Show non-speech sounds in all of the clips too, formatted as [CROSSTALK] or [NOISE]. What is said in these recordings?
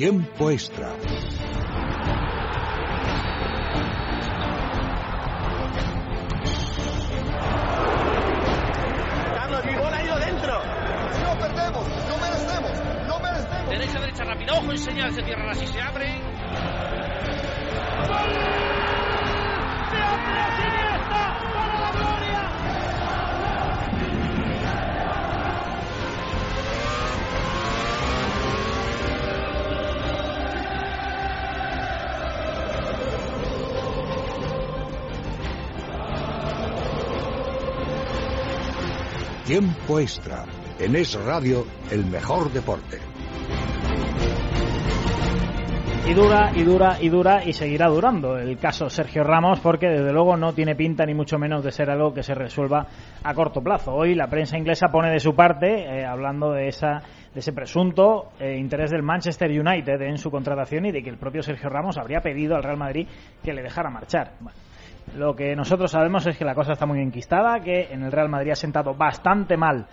Tiempo extra. Carlos, mi bola ha ido dentro. No perdemos, no merecemos, no merecemos. Derecha, derecha, rápida. Ojo en señal, se cierran así, se abre. ¡Gol! ¡De Andrés Iniesta Tiempo extra. En Es Radio, el mejor deporte. Y dura, y dura, y dura, y seguirá durando el caso Sergio Ramos, porque desde luego no tiene pinta ni mucho menos de ser algo que se resuelva a corto plazo. Hoy la prensa inglesa pone de su parte, eh, hablando de, esa, de ese presunto eh, interés del Manchester United en su contratación y de que el propio Sergio Ramos habría pedido al Real Madrid que le dejara marchar. Bueno, lo que nosotros sabemos es que la cosa está muy enquistada, que en el Real Madrid ha sentado bastante mal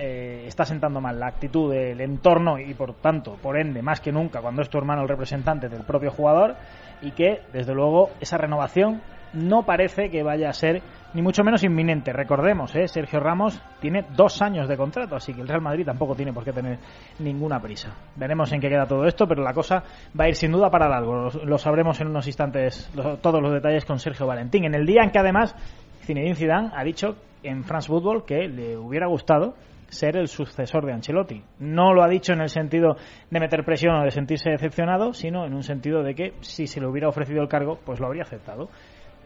eh, está sentando mal la actitud del entorno y por tanto, por ende, más que nunca cuando es tu hermano el representante del propio jugador y que desde luego esa renovación no parece que vaya a ser ni mucho menos inminente. Recordemos, ¿eh? Sergio Ramos tiene dos años de contrato, así que el Real Madrid tampoco tiene por qué tener ninguna prisa. Veremos en qué queda todo esto, pero la cosa va a ir sin duda para largo. Lo, sabremos en unos instantes todos los detalles con Sergio Valentín. En el día en que además Zinedine Zidane ha dicho en France Football que le hubiera gustado ser el sucesor de Ancelotti. No lo ha dicho en el sentido de meter presión o de sentirse decepcionado, sino en un sentido de que si se le hubiera ofrecido el cargo, pues lo habría aceptado.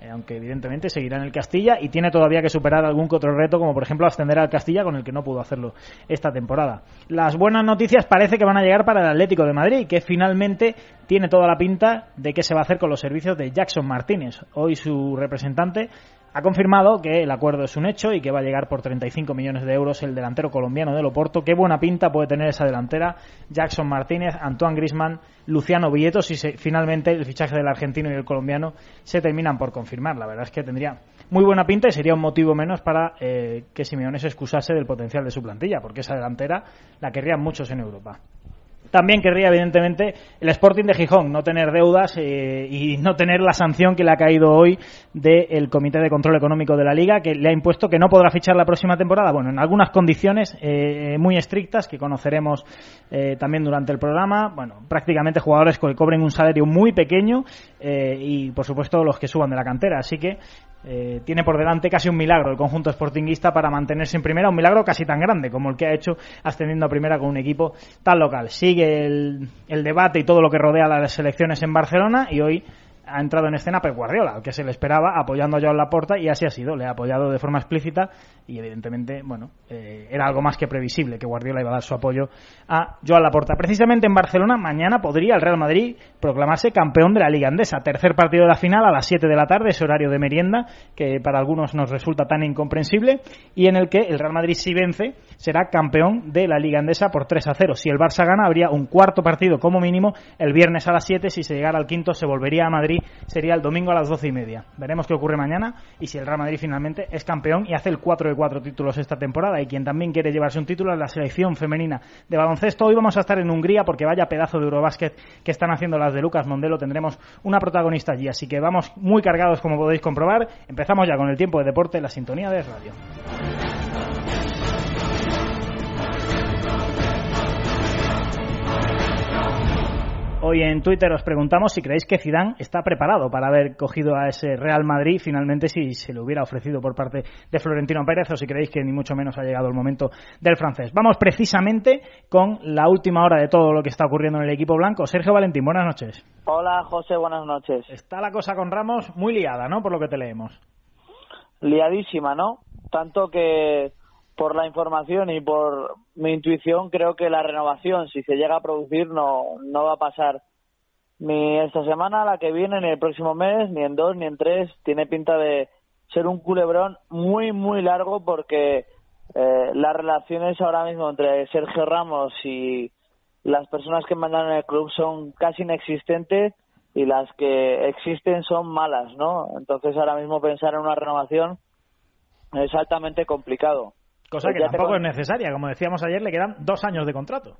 Eh, aunque evidentemente seguirá en el Castilla y tiene todavía que superar algún que otro reto, como por ejemplo ascender al Castilla, con el que no pudo hacerlo esta temporada. Las buenas noticias parece que van a llegar para el Atlético de Madrid, que finalmente tiene toda la pinta de qué se va a hacer con los servicios de Jackson Martínez. Hoy su representante ha confirmado que el acuerdo es un hecho y que va a llegar por 35 millones de euros el delantero colombiano del Oporto. Qué buena pinta puede tener esa delantera. Jackson Martínez, Antoine Grisman, Luciano Villetos y se, finalmente el fichaje del argentino y el colombiano se terminan por confirmar. La verdad es que tendría muy buena pinta y sería un motivo menos para eh, que Simeone se excusase del potencial de su plantilla, porque esa delantera la querrían muchos en Europa. También querría, evidentemente, el Sporting de Gijón no tener deudas eh, y no tener la sanción que le ha caído hoy del Comité de Control Económico de la Liga, que le ha impuesto que no podrá fichar la próxima temporada. Bueno, en algunas condiciones eh, muy estrictas que conoceremos eh, también durante el programa. Bueno, prácticamente jugadores que cobren un salario muy pequeño y, por supuesto, los que suban de la cantera. Así que eh, tiene por delante casi un milagro el conjunto sportinguista para mantenerse en primera, un milagro casi tan grande como el que ha hecho ascendiendo a primera con un equipo tan local. Sigue el, el debate y todo lo que rodea las elecciones en Barcelona y hoy ha entrado en escena Pep Guardiola, al que se le esperaba apoyando a Joan Laporta y así ha sido, le ha apoyado de forma explícita y evidentemente, bueno, eh, era algo más que previsible que Guardiola iba a dar su apoyo a Joan Laporta. Precisamente en Barcelona mañana podría el Real Madrid proclamarse campeón de la Liga Andesa, tercer partido de la final a las 7 de la tarde, ese horario de merienda que para algunos nos resulta tan incomprensible y en el que el Real Madrid si vence será campeón de la Liga Andesa por 3 a 0. Si el Barça gana habría un cuarto partido como mínimo el viernes a las 7, si se llegara al quinto se volvería a Madrid sería el domingo a las doce y media. Veremos qué ocurre mañana y si el Real Madrid finalmente es campeón y hace el 4 de 4 títulos esta temporada. Y quien también quiere llevarse un título es la selección femenina de baloncesto. Hoy vamos a estar en Hungría porque vaya pedazo de Eurobásquet que están haciendo las de Lucas Mondelo. Tendremos una protagonista allí, así que vamos muy cargados como podéis comprobar. Empezamos ya con el tiempo de deporte, la sintonía de radio. Hoy en Twitter os preguntamos si creéis que Zidane está preparado para haber cogido a ese Real Madrid finalmente si se le hubiera ofrecido por parte de Florentino Pérez o si creéis que ni mucho menos ha llegado el momento del francés. Vamos precisamente con la última hora de todo lo que está ocurriendo en el equipo blanco. Sergio Valentín, buenas noches. Hola José, buenas noches. Está la cosa con Ramos muy liada, ¿no? Por lo que te leemos. Liadísima, ¿no? Tanto que por la información y por mi intuición creo que la renovación, si se llega a producir, no, no va a pasar ni esta semana, la que viene, ni el próximo mes, ni en dos, ni en tres. Tiene pinta de ser un culebrón muy, muy largo porque eh, las relaciones ahora mismo entre Sergio Ramos y las personas que mandan en el club son casi inexistentes y las que existen son malas, ¿no? Entonces ahora mismo pensar en una renovación es altamente complicado. Cosa que Ya te tampoco es necesaria. Como decíamos ayer, le quedan dos años de contrato.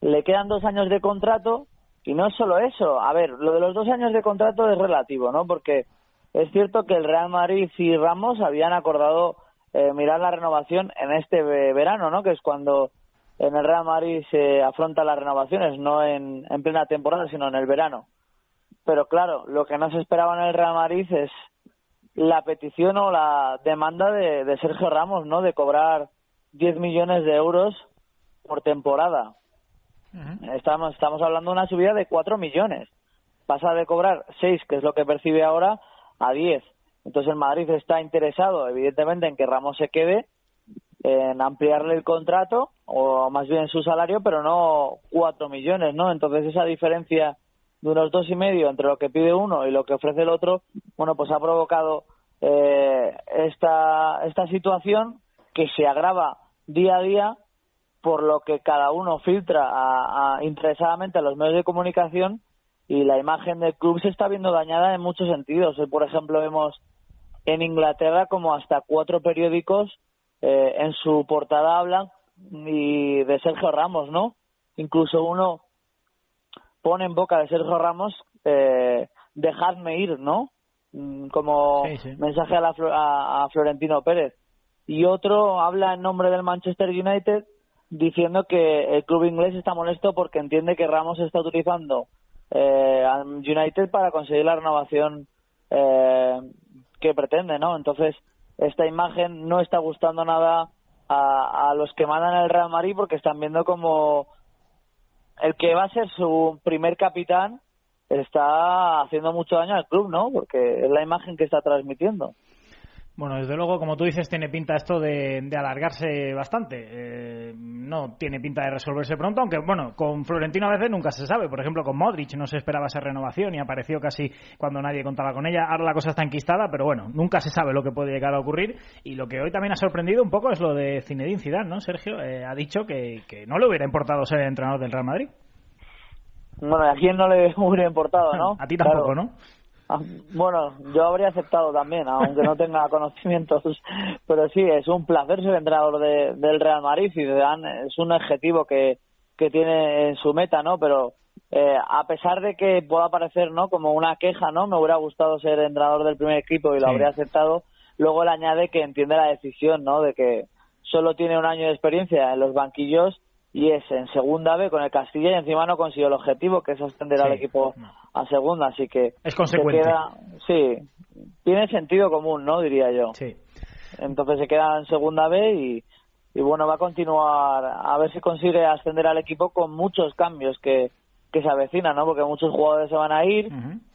Le quedan dos años de contrato Y no solo eso, a ver, lo de los dos años de contrato es relativo, ¿no? Porque es cierto que el Real Madrid y Ramos habían acordado eh, mirar la renovación en este verano, ¿no? Que es cuando en el Real Madrid se afrontan las renovaciones, no en, en plena temporada, sino en el verano. Pero claro, lo que no se esperaba en el Real Madrid es la petición o la demanda de, de Sergio Ramos, ¿no? De cobrar 10 millones de euros por temporada. Estamos, estamos hablando de una subida de 4 millones. Pasa de cobrar 6, que es lo que percibe ahora, a 10. Entonces el Madrid está interesado, evidentemente, en que Ramos se quede, en ampliarle el contrato, o más bien su salario, pero no 4 millones, ¿no? Entonces esa diferencia de unos dos y medio entre lo que pide uno y lo que ofrece el otro, bueno, pues ha provocado eh, esta, esta situación que se agrava día a día por lo que cada uno filtra a, interesadamente a los medios de comunicación y la imagen del club se está viendo dañada en muchos sentidos. Por ejemplo, vemos en Inglaterra como hasta cuatro periódicos eh, en su portada hablan y de Sergio Ramos, ¿no? Incluso uno pone en boca de Sergio Ramos eh, dejadme ir, ¿no? Mm, como mensaje a, la, a Florentino Pérez. Y otro habla en nombre del Manchester United diciendo que el club inglés está molesto porque entiende que Ramos está utilizando eh, al United para conseguir la renovación eh, que pretende, ¿no? Entonces, esta imagen no está gustando nada a, a los que mandan el Real Madrid porque están viendo como el que va a ser su primer capitán está haciendo mucho daño al club, ¿no? Porque es la imagen que está transmitiendo. Bueno, desde luego, como tú dices, tiene pinta esto de, alargarse bastante. Eh, no tiene pinta de resolverse pronto, aunque, bueno, con Florentino a veces nunca se sabe. Por ejemplo, con Modric no se esperaba esa renovación y apareció casi cuando nadie contaba con ella. Ahora la cosa está enquistada, pero bueno, nunca se sabe lo que puede llegar a ocurrir. Y lo que hoy también ha sorprendido un poco es lo de Zinedine Zidane, ¿no? Sergio eh, ha dicho que, que no le hubiera importado ser entrenador del Real Madrid. Bueno, a quién no le hubiera importado, [LAUGHS] ¿no? a ti tampoco, ¿no? Ah, bueno, yo habría aceptado también, aunque no tenga [LAUGHS] conocimientos, pero sí, es un placer ser entrenador de, del Real Madrid y es un objetivo que, que tiene en su meta, ¿no? Pero eh, a pesar de que pueda parecer, ¿no? Como una queja, ¿no? Me hubiera gustado ser entrenador del primer equipo y lo habría aceptado. Luego él añade que entiende la decisión, ¿no? De que solo tiene un año de experiencia en los banquillos y es en segunda B con el Castilla y encima no consiguió el objetivo que es ascender al equipo a segunda así que es consecuente. sí tiene sentido común no diría yo. Sí. Entonces se queda en segunda B y, y bueno va a continuar a ver si consigue ascender al equipo con muchos cambios que que se avecinan no porque muchos jugadores se van a ir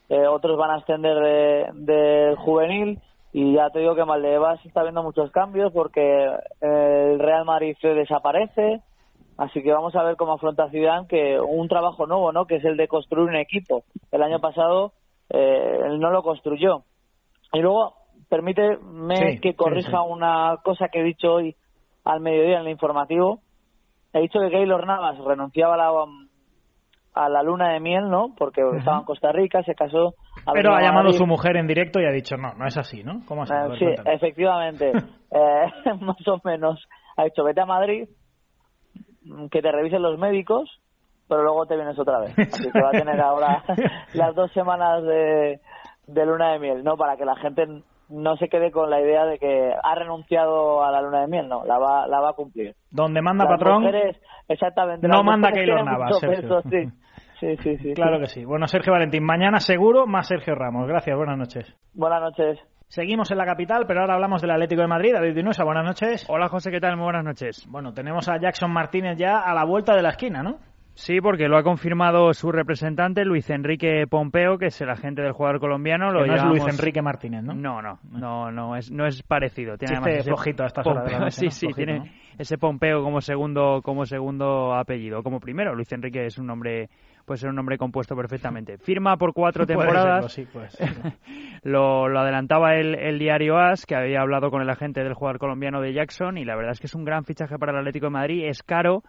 eh, otros van a ascender del de juvenil y ya te digo que Maldebas está viendo muchos cambios porque el Real Madrid desaparece Así que vamos a ver cómo afronta Zidane que un trabajo nuevo, ¿no? Que es el de construir un equipo. El año pasado eh, él no lo construyó. Y luego permíteme que corrija una cosa que he dicho hoy al mediodía en el informativo. He dicho que Keylor Navas renunciaba a la, a la luna de miel, ¿no? Porque estaba en Costa Rica, se casó. Pero ha llamado a su mujer en directo y ha dicho, no, no es así, ¿no? ¿Cómo así? Eh, sí, efectivamente. [LAUGHS] eh, [LAUGHS] más o menos. Ha dicho, vete a Madrid, que te revisen los médicos, pero luego te vienes otra vez. Así que va a tener ahora [LAUGHS] las dos semanas de, de luna de miel, ¿no? Para que la gente no se quede con la idea de que ha renunciado a la luna de miel, no, la va, la va a cumplir. Donde manda patrón, exactamente, no manda Keylor Navas. sí. Sí, sí, sí. Claro que sí. Bueno, Sergio Valentín, mañana seguro más Sergio Ramos. Gracias, buenas noches. Buenas noches. Seguimos en la capital, pero ahora hablamos del Atlético de Madrid. David Dinuesa, buenas noches. Hola José, ¿qué tal? Muy buenas noches. Bueno, tenemos a Jackson Martínez ya a la vuelta de la esquina, ¿no? Sí, porque lo ha confirmado su representante, Luis Enrique Pompeo, que es el agente del jugador colombiano. Lo no es Luis Enrique Martínez, ¿no? No, no, no, no es, no es parecido. Tiene ese flojito a estas horas de la [LAUGHS] Sí, sí, tiene ese Pompeo como segundo, como segundo apellido, como primero. Luis Enrique es un nombre puede ser un nombre compuesto perfectamente. Firma por cuatro [LAUGHS] temporadas. [LAUGHS] lo, lo, adelantaba el, el, diario AS, que había hablado con el agente del jugador colombiano de Jackson, y la verdad es que es un gran fichaje para el Atlético de Madrid. Es caro,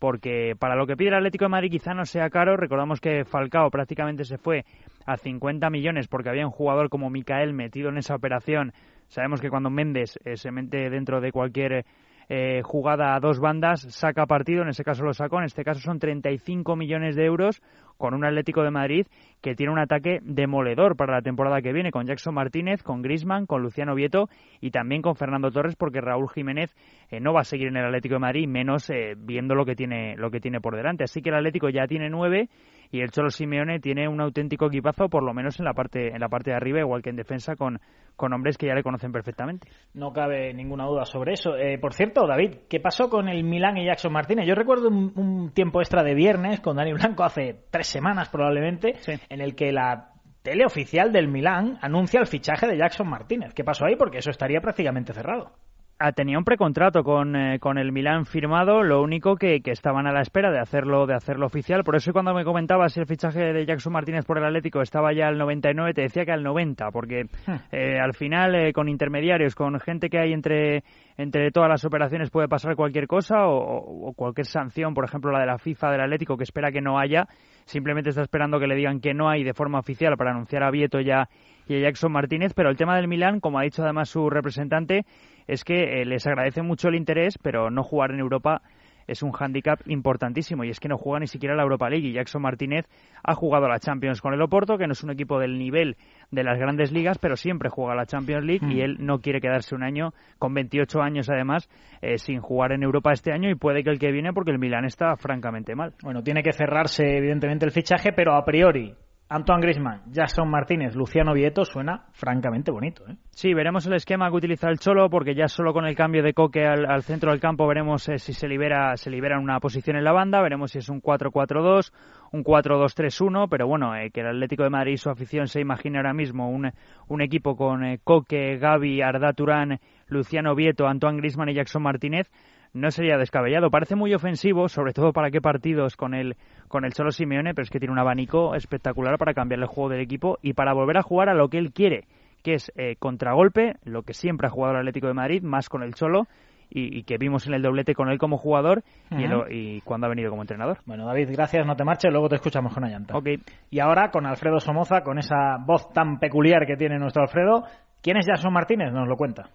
porque para lo que pide el Atlético de Madrid quizá no sea caro. Recordamos que Falcao prácticamente se fue a 50 millones porque había un jugador como Micael metido en esa operación. Sabemos que cuando Méndez eh, se mete dentro de cualquier eh, jugada a dos bandas, saca partido, en ese caso lo sacó, en este caso son 35 millones de euros con un Atlético de Madrid que tiene un ataque demoledor para la temporada que viene, con Jackson Martínez, con Grisman, con Luciano Vieto y también con Fernando Torres, porque Raúl Jiménez eh, no va a seguir en el Atlético de Madrid, menos eh, viendo lo que tiene lo que tiene por delante. Así que el Atlético ya tiene nueve y el Cholo Simeone tiene un auténtico equipazo, por lo menos en la parte en la parte de arriba, igual que en defensa, con, con hombres que ya le conocen perfectamente. No cabe ninguna duda sobre eso. Eh, por cierto, David, ¿qué pasó con el Milán y Jackson Martínez? Yo recuerdo un, tiempo extra de viernes con Dani Blanco hace tres semanas probablemente, en el que la tele oficial del Milán anuncia el fichaje de Jackson Martínez. ¿Qué pasó ahí? Porque eso estaría prácticamente cerrado. Ah, tenía un precontrato con, eh, con el Milán firmado, lo único que, que, estaban a la espera de hacerlo de hacerlo oficial. Por eso cuando me comentabas si el fichaje de Jackson Martínez por el Atlético estaba ya al 99, te decía que al 90, porque hmm. eh, al final eh, con intermediarios, con gente que hay entre entre todas las operaciones puede pasar cualquier cosa o, o, cualquier sanción, por ejemplo la de la FIFA del Atlético que espera que no haya, simplemente está esperando que le digan que no hay de forma oficial para anunciar a Vieto ya y a Jackson Martínez, pero el tema del Milán, como ha dicho además su representante, es que eh, les agradece mucho el interés, pero no jugar en Europa es un hándicap importantísimo y es que no juega ni siquiera la Europa League y Jackson Martínez ha jugado a la Champions con el Oporto, que no es un equipo del nivel de las grandes ligas, pero siempre juega a la Champions League y mm. él no quiere quedarse un año, con 28 años además, eh, sin jugar en Europa este año y puede que el que viene porque el Milán está francamente mal. Bueno, tiene que cerrarse evidentemente el fichaje, pero a priori Antoine Grisman, Jackson Martínez, Luciano Vieto suena francamente bonito. ¿eh? Sí, veremos el esquema que utiliza el Cholo, porque ya solo con el cambio de Coque al, centro del campo veremos eh, si se libera, se libera una posición en la banda, veremos si es un 4-4-2, un 4-2-3-1, pero bueno, eh, que el Atlético de Madrid y su afición se imagina ahora mismo un, un equipo con eh, Coque, Gaby, Arda Turán, Luciano Vieto, Antoine Grisman y Jackson Martínez, no sería descabellado. Parece muy ofensivo, sobre todo para qué partidos con el, con el Cholo Simeone, pero es que tiene un abanico espectacular para cambiar el juego del equipo y para volver a jugar a lo que él quiere, que es eh, contragolpe, lo que siempre ha jugado el Atlético de Madrid, más con el Cholo. Y, que vimos en el doblete con él como jugador y, y, cuando ha venido como entrenador. Bueno, David, gracias, no te marches, luego te escuchamos con llanta. Ok. Y ahora con Alfredo Somoza, con esa voz tan peculiar que tiene nuestro Alfredo, ¿quién es Jason Martínez? Nos lo cuenta.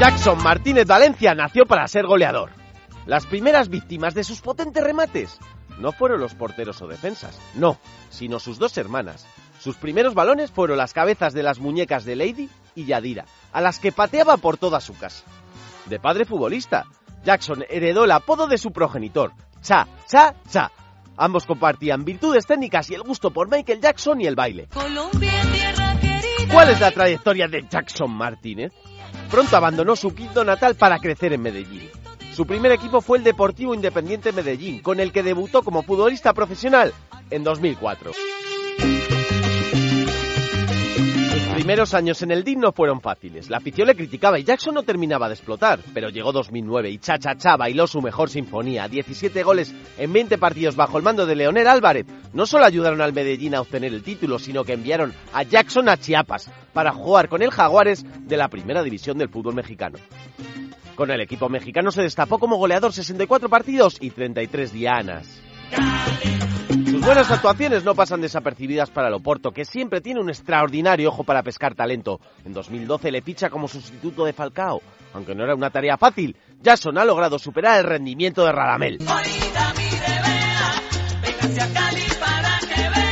Jackson Martínez Valencia nació para ser goleador. Las primeras víctimas de sus potentes remates no fueron los porteros o defensas, no, sino sus dos hermanas. Sus primeros balones fueron las cabezas de las muñecas de Lady y Yadira, a las que pateaba por toda su casa. De padre futbolista, Jackson heredó el apodo de su progenitor, Cha, Cha, Cha. Ambos compartían virtudes técnicas y el gusto por Michael Jackson y el baile. ¿Cuál es la trayectoria de Jackson Martínez? Pronto abandonó su quinto natal para crecer en Medellín. Su primer equipo fue el Deportivo Independiente Medellín, con el que debutó como futbolista profesional en 2004. Primeros años en el DIN no fueron fáciles. La afición le criticaba y Jackson no terminaba de explotar. Pero llegó 2009 y Cha Cha bailó su mejor sinfonía. 17 goles en 20 partidos bajo el mando de Leonel Álvarez. No solo ayudaron al Medellín a obtener el título, sino que enviaron a Jackson a Chiapas para jugar con el Jaguares de la primera división del fútbol mexicano. Con el equipo mexicano se destapó como goleador 64 partidos y 33 dianas. Buenas actuaciones no pasan desapercibidas para el Oporto, que siempre tiene un extraordinario ojo para pescar talento. En 2012 le ficha como sustituto de Falcao. Aunque no era una tarea fácil, Jason ha logrado superar el rendimiento de Radamel.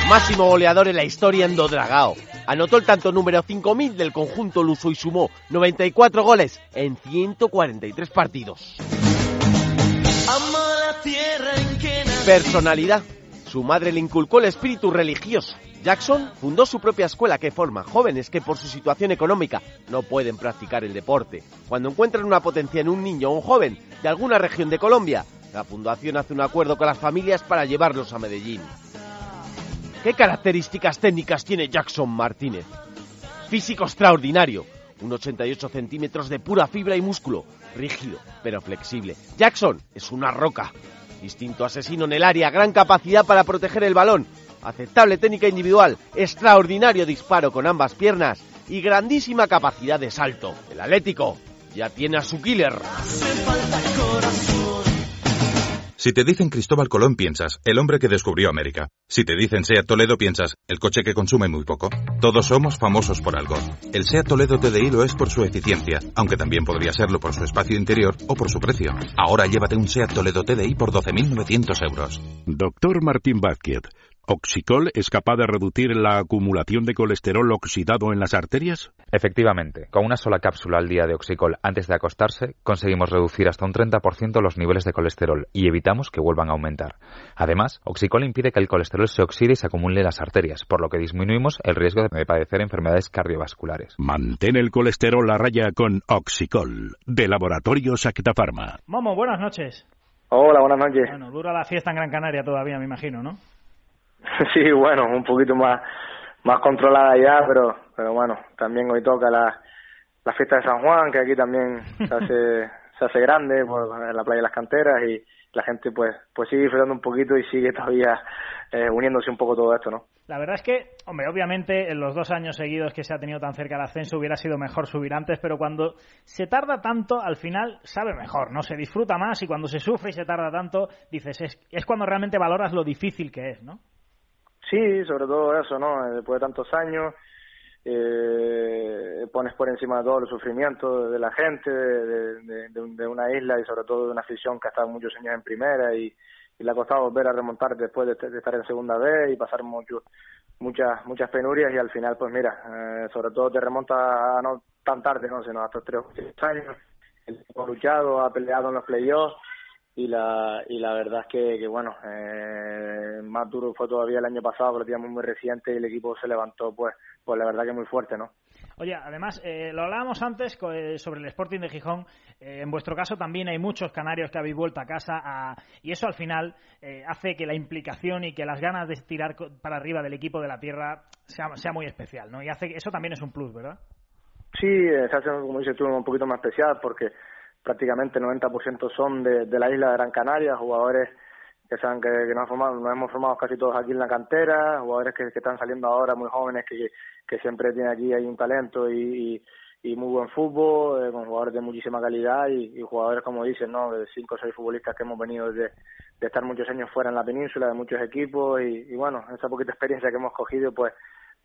Máximo goleador en la historia en Dodragao. Anotó el tanto número 5.000 del conjunto luso y sumó 94 goles en 143 partidos. Personalidad. Su madre le inculcó el espíritu religioso. Jackson fundó su propia escuela que forma jóvenes que por su situación económica no pueden practicar el deporte. Cuando encuentran una potencia en un niño o un joven de alguna región de Colombia, la fundación hace un acuerdo con las familias para llevarlos a Medellín. ¿Qué características técnicas tiene Jackson Martínez? Físico extraordinario, un 88 centímetros de pura fibra y músculo, rígido pero flexible. Jackson es una roca. Distinto asesino en el área, gran capacidad para proteger el balón, aceptable técnica individual, extraordinario disparo con ambas piernas y grandísima capacidad de salto. El Atlético ya tiene a su killer. Si te dicen Cristóbal Colón, piensas, el hombre que descubrió América. Si te dicen SEAT Toledo, piensas, el coche que consume muy poco. Todos somos famosos por algo. El SEAT Toledo TDI lo es por su eficiencia, aunque también podría serlo por su espacio interior o por su precio. Ahora llévate un SEAT Toledo TDI por 12.900 euros. Doctor Martín Vázquez ¿Oxicol es capaz de reducir la acumulación de colesterol oxidado en las arterias? Efectivamente, con una sola cápsula al día de Oxicol antes de acostarse, conseguimos reducir hasta un 30% los niveles de colesterol y evitamos que vuelvan a aumentar. Además, Oxicol impide que el colesterol se oxide y se acumule en las arterias, por lo que disminuimos el riesgo de padecer enfermedades cardiovasculares. Mantén el colesterol a raya con Oxicol, de Laboratorios Acta Momo, buenas noches. Hola, buenas noches. Bueno, dura la fiesta en Gran Canaria todavía, me imagino, ¿no? [LAUGHS] sí, bueno, un poquito más más controlada ya, pero pero bueno, también hoy toca la, la fiesta de San Juan, que aquí también se hace [LAUGHS] se hace grande por en la playa de las canteras y la gente pues pues sigue disfrutando un poquito y sigue todavía eh, uniéndose un poco todo esto, ¿no? La verdad es que, hombre, obviamente en los dos años seguidos que se ha tenido tan cerca el ascenso hubiera sido mejor subir antes, pero cuando se tarda tanto, al final sabe mejor, ¿no? Se disfruta más y cuando se sufre y se tarda tanto, dices, es, es cuando realmente valoras lo difícil que es, ¿no? Sí, sobre todo eso, ¿no? Eh, después de tantos años, eh, pones por encima de todo el sufrimiento de la gente, de, de, una isla y sobre todo de una afición que ha estado muchos años en primera y, le ha costado volver a remontar después de, estar en segunda vez y pasar mucho, muchas muchas penurias y al final, pues mira, eh, sobre todo te remonta no tan tarde, no, sino hasta tres años. El equipo ha luchado, ha peleado en los playoffs y la y la verdad es que, que bueno eh, más duro fue todavía el año pasado pero teníamos muy reciente y el equipo se levantó pues pues la verdad que muy fuerte no Oye, además, eh, lo hablábamos antes eh, sobre el Sporting de Gijón. Eh, en vuestro caso también hay muchos canarios que habéis vuelto a casa y eso al final hace que la implicación y que las ganas de tirar para arriba del equipo de la tierra sea, sea muy especial, ¿no? Y hace eso también es un plus, ¿verdad? Sí, se hace, como dices tú, un poquito más especial porque prácticamente el 90% son de, de, la isla de Gran Canaria, jugadores que, saben que, que nos, formado, nos hemos formado casi todos aquí en la cantera, jugadores que, están saliendo ahora muy jóvenes, que, siempre tienen aquí hay un talento y, y, muy buen fútbol, eh, con jugadores de muchísima calidad y, jugadores, como dicen, ¿no? de cinco o seis futbolistas que hemos venido de, de estar muchos años fuera en la península, de muchos equipos y, y bueno, esa poquita experiencia que hemos cogido, pues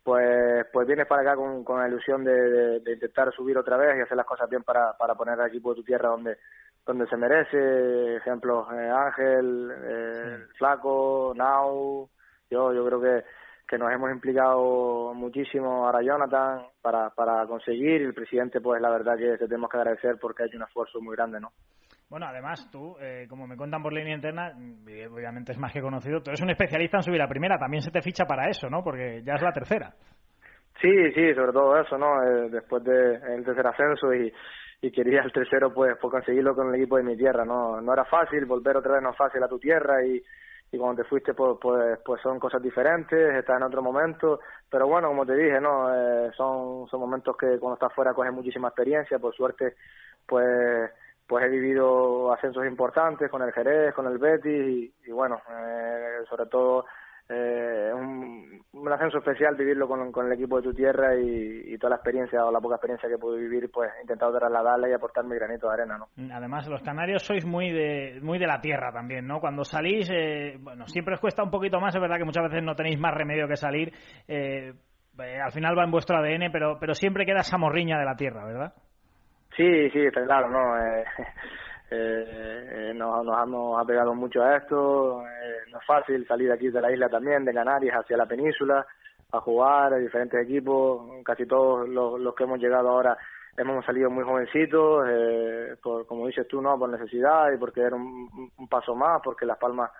pues pues vienes para acá con, con la ilusión de, de, intentar subir otra vez y hacer las cosas bien para, para poner al equipo de tu tierra donde donde se merece. Ejemplos eh, Ángel eh, Flaco Nau. Yo yo creo que que nos hemos implicado muchísimo. Ahora Jonathan para para conseguir. Y el presidente pues la verdad que te tenemos que agradecer porque ha hecho un esfuerzo muy grande no bueno, además tú, eh, como me cuentan por línea interna, obviamente es más que conocido, tú eres un especialista en subir a primera, también se te ficha para eso, ¿no? Porque ya es la tercera. Sí, sí, sobre todo eso, ¿no? Eh, después del de tercer ascenso y, y quería el tercero, pues, por conseguirlo con el equipo de mi tierra, ¿no? No era fácil, volver otra vez no es fácil a tu tierra y, y cuando te fuiste, pues, pues, pues son cosas diferentes, estás en otro momento, pero bueno, como te dije, ¿no? Eh, son, son momentos que cuando estás fuera coges muchísima experiencia, por suerte, pues pues he vivido ascensos importantes con el Jerez, con el Betis y, bueno, eh, sobre todo eh, un, ascenso especial vivirlo con, con, el equipo de tu tierra y, toda la experiencia o la poca experiencia que pude vivir, pues he intentado trasladarla y aportar mi granito de arena, ¿no? Además, los canarios sois muy de, muy de la tierra también, ¿no? Cuando salís, eh, bueno, siempre os cuesta un poquito más, es verdad que muchas veces no tenéis más remedio que salir, eh, eh al final va en vuestro ADN, pero, pero siempre queda esa morriña de la tierra, ¿verdad? Sí, sí, está claro, ¿no? [LAUGHS] Eh, eh, nos, nos hemos apegado mucho a esto, eh, no es fácil salir aquí de la isla también, de Canarias hacia la península, a jugar a diferentes equipos, casi todos los, los que hemos llegado ahora hemos salido muy jovencitos, eh, por, como dices tú, ¿no? Por necesidad y porque era un, un paso más, porque Las Palmas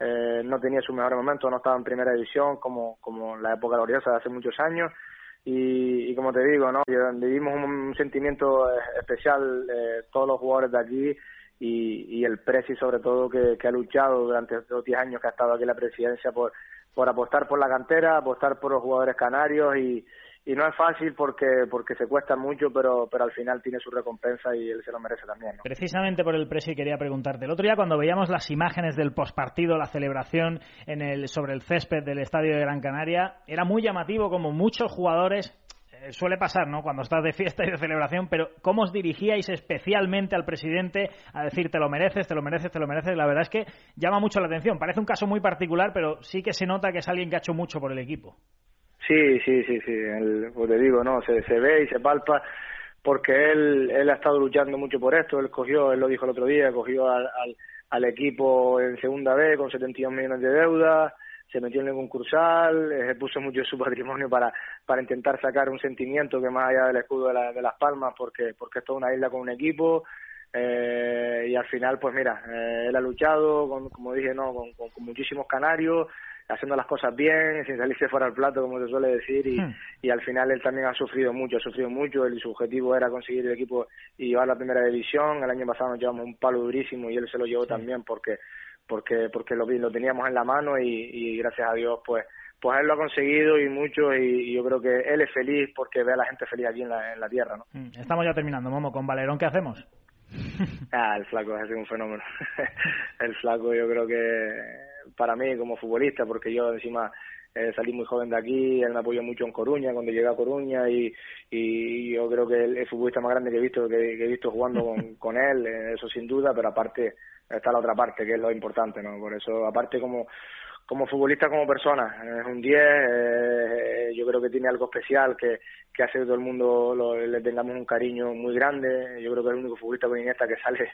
eh, no tenía su mejor momento, no estaba en primera división como, como la época gloriosa de hace muchos años y, y como te digo, ¿no? Vivimos un, sentimiento eh, especial eh, todos los jugadores de aquí y, el Presi sobre todo que, ha luchado durante estos 10 años que ha estado aquí la presidencia por, por apostar por la cantera, apostar por los jugadores canarios y, y no es fácil porque porque se cuesta mucho pero pero al final tiene su recompensa y él se lo merece también precisamente por el Presi quería preguntarte el otro día cuando veíamos las imágenes del postpartido la celebración en el sobre el césped del estadio de Gran Canaria era muy llamativo como muchos jugadores eh, suele pasar, ¿no? Cuando estás de fiesta y de celebración, pero ¿cómo os dirigíais especialmente al presidente a decir te lo mereces, te lo mereces, te lo mereces? La verdad es que llama mucho la atención. Parece un caso muy particular, pero sí que se nota que es alguien que ha hecho mucho por el equipo. Sí, sí, sí, sí, el, pues te digo, no, se, se ve y se palpa porque él, él ha estado luchando mucho por esto, él cogió, él lo dijo el otro día, cogió al, al, al equipo en segunda B con 71 millones de deuda, se metió en el concursal, eh, puso mucho de su [LAUGHS] patrimonio para, para intentar sacar un sentimiento que más allá del escudo de, de Las Palmas, porque, porque es toda una isla con un equipo, eh, y al final, pues mira, eh, él ha luchado, con, como dije, no con, con, muchísimos canarios, haciendo las cosas bien, sin salirse fuera del plato, como se suele decir, y, hmm. y al final él también ha sufrido mucho, ha sufrido mucho, él, y su objetivo era conseguir el equipo y llevar la primera división, el año pasado nos llevamos un palo durísimo y él se lo llevó también porque porque porque lo, lo teníamos en la mano y, y gracias a Dios pues pues él lo ha conseguido y mucho y, yo creo que él es feliz porque ve a la gente feliz aquí en la, en la tierra, ¿no? Hmm. Estamos ya terminando, Momo, con Valerón, ¿qué hacemos? [LAUGHS] ah, el flaco es un fenómeno. [LAUGHS] el flaco yo creo que para mí como futbolista, porque yo encima eh, salí muy joven de aquí, él me apoyó mucho en Coruña cuando llegué a Coruña y, y yo creo que el, el futbolista más grande que he visto que, he visto jugando con, [LAUGHS] con él, eh, eso sin duda, pero aparte está la otra parte que es lo importante, ¿no? Por eso aparte como como futbolista, como persona. Es un 10, eh, yo creo que tiene algo especial que, hace que todo el mundo le tengamos un cariño muy grande. Yo creo que es el único futbolista con Iniesta que sale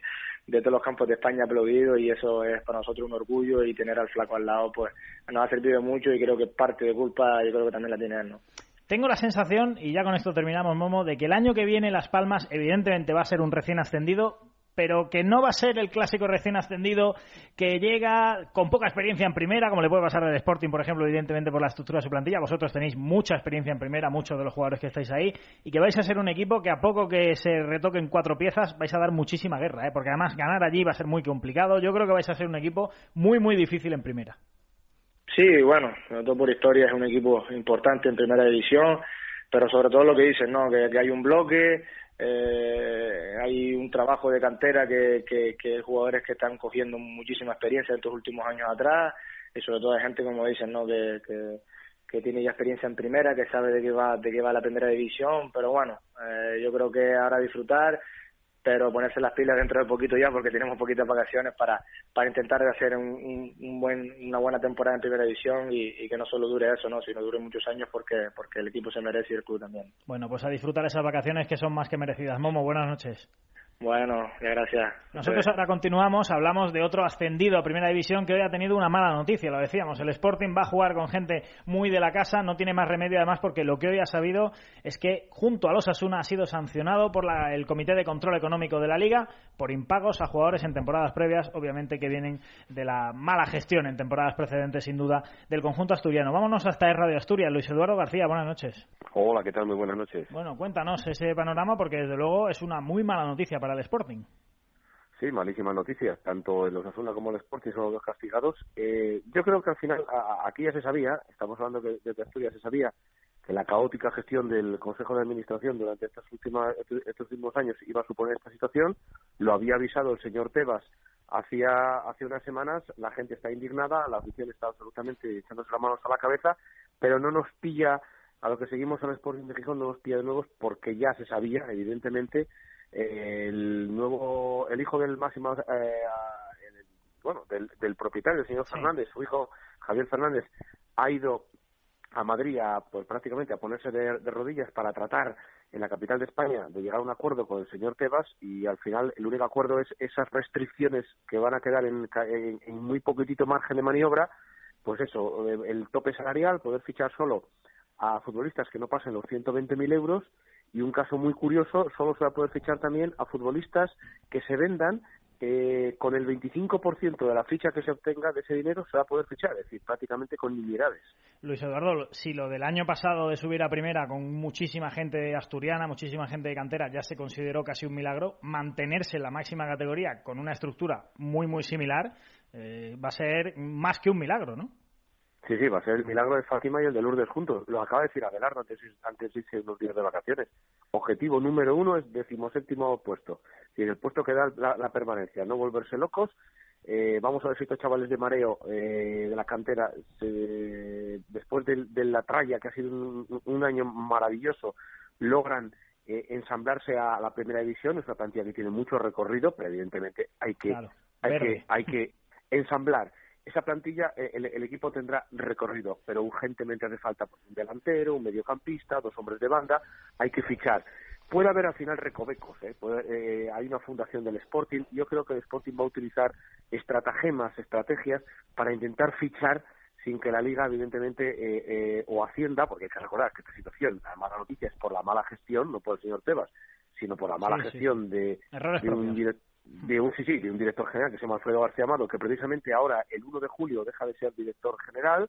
de todos los campos de España aplaudido y eso es para nosotros un orgullo y tener al flaco al lado pues nos ha servido mucho y creo que parte de culpa yo creo que también la tiene él, ¿no? Tengo la sensación, y ya con esto terminamos, Momo, de que el año que viene Las Palmas evidentemente va a ser un recién ascendido, pero que no va a ser el clásico recién ascendido que llega con poca experiencia en primera, como le puede pasar al Sporting, por ejemplo, evidentemente por la estructura de su plantilla. Vosotros tenéis mucha experiencia en primera, muchos de los jugadores que estáis ahí, y que vais a ser un equipo que a poco que se retoquen cuatro piezas vais a dar muchísima guerra, ¿eh? porque además ganar allí va a ser muy complicado. Yo creo que vais a ser un equipo muy, muy difícil en primera. Sí, bueno, todo por historia es un equipo importante en primera división, pero sobre todo lo que dices, ¿no? que hay un bloque eh, hay un trabajo de cantera que, que, que jugadores que están cogiendo muchísima experiencia en estos últimos años atrás y sobre todo hay gente como dicen no que, que, tiene ya experiencia en primera que sabe de qué va de qué va la primera división pero bueno eh, yo creo que ahora disfrutar pero ponerse las pilas dentro de poquito ya porque tenemos poquitas vacaciones para para intentar hacer un, un, buen una buena temporada en primera división y, y, que no solo dure eso no sino dure muchos años porque porque el equipo se merece y el club también. Bueno pues a disfrutar esas vacaciones que son más que merecidas. Momo buenas noches bueno, gracias. Nosotros ahora continuamos, hablamos de otro ascendido a Primera División que hoy ha tenido una mala noticia, lo decíamos. El Sporting va a jugar con gente muy de la casa, no tiene más remedio además porque lo que hoy ha sabido es que junto a los Asuna ha sido sancionado por el Comité de Control Económico de la Liga por impagos a jugadores en temporadas previas, obviamente que vienen de la mala gestión en temporadas precedentes, sin duda, del conjunto asturiano. Vámonos hasta el Radio Asturias. Luis Eduardo García, buenas noches. Hola, ¿qué tal? Muy buenas noches. Bueno, cuéntanos ese panorama porque desde luego es una muy mala noticia para el Sporting. Sí, malísimas noticias, tanto en los Asuna como en el Sporting son los dos castigados. Eh, yo creo que al final, aquí ya se sabía, estamos hablando de, de Asturias, se sabía que la caótica gestión del Consejo de Administración durante estas últimas, estos últimos años iba a suponer esta situación. Lo había avisado el señor Tebas hacía, hace unas semanas. La gente está indignada, la oficina está absolutamente echándose las manos a la cabeza, pero no nos pilla a lo que seguimos al Sporting de Gijón, no nos pilla de nuevo porque ya se sabía, evidentemente, el nuevo el hijo del máximo eh, bueno del, del, propietario el señor Fernández su hijo Javier Fernández ha ido a Madrid a, pues, prácticamente a ponerse de, rodillas para tratar en la capital de España de llegar a un acuerdo con el señor Tebas y al final el único acuerdo es esas restricciones que van a quedar en, en, muy poquitito margen de maniobra pues eso el tope salarial poder fichar solo a futbolistas que no pasen los 120.000 euros y un caso muy curioso, solo se va a poder fichar también a futbolistas que se vendan eh, con el 25% de la ficha que se obtenga de ese dinero se va a poder fichar, es decir, prácticamente con nimiedades. Luis Eduardo, si lo del año pasado de subir a primera con muchísima gente asturiana, muchísima gente de cantera, ya se consideró casi un milagro, mantenerse en la máxima categoría con una estructura muy, muy similar eh, va a ser más que un milagro, ¿no? Sí, sí, va a ser el milagro de Fátima y el de Lourdes juntos. Lo acaba de decir Abelardo antes, antes de irse unos días de vacaciones. Objetivo número uno es decimoséptimo puesto. Y el puesto que da la, permanencia, no volverse locos. Eh, vamos a ver si estos chavales de mareo eh, de la cantera, después de, la tralla, que ha sido un, año maravilloso, logran eh, ensamblarse a la primera división. Es una plantilla que tiene mucho recorrido, pero evidentemente hay que, hay que, hay que ensamblar esa plantilla, eh, el, equipo tendrá recorrido, pero urgentemente hace falta un delantero, un mediocampista, dos hombres de banda, hay que fichar. Puede haber al final recovecos, ¿eh? eh, hay una fundación del Sporting, yo creo que el Sporting va a utilizar estratagemas, estrategias para intentar fichar sin que la liga, evidentemente, eh, eh, o Hacienda, porque hay que recordar que esta situación, la noticia es por la mala gestión, no por el señor Tebas, sino por la mala gestión de, de un, de un sí, sí, de un director general que se llama Alfredo García Amado, que precisamente ahora, el 1 de julio, deja de ser director general,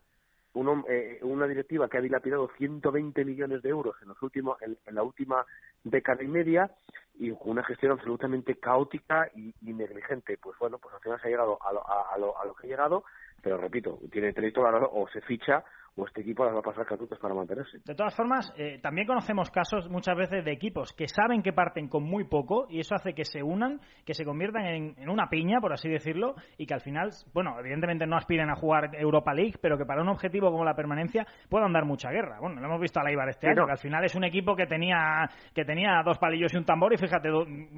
eh, una directiva que ha dilapidado 120 millones de euros en los últimos en, la última década y media y una gestión absolutamente caótica y, negligente. Pues bueno pues al final se ha llegado a lo, a, lo, a lo que ha llegado pero repito tiene crédito o se ficha o este equipo las va a pasar catutas para mantenerse. De todas formas, eh, también conocemos casos muchas veces de equipos que saben que parten con muy poco y eso hace que se unan, que se conviertan en, una piña, por así decirlo, y que al final, bueno, evidentemente no aspiren a jugar Europa League, pero que para un objetivo como la permanencia puedan dar mucha guerra. Bueno, lo hemos visto a Laibar este año, que al final es un equipo que tenía, que tenía dos palillos y un tambor y fíjate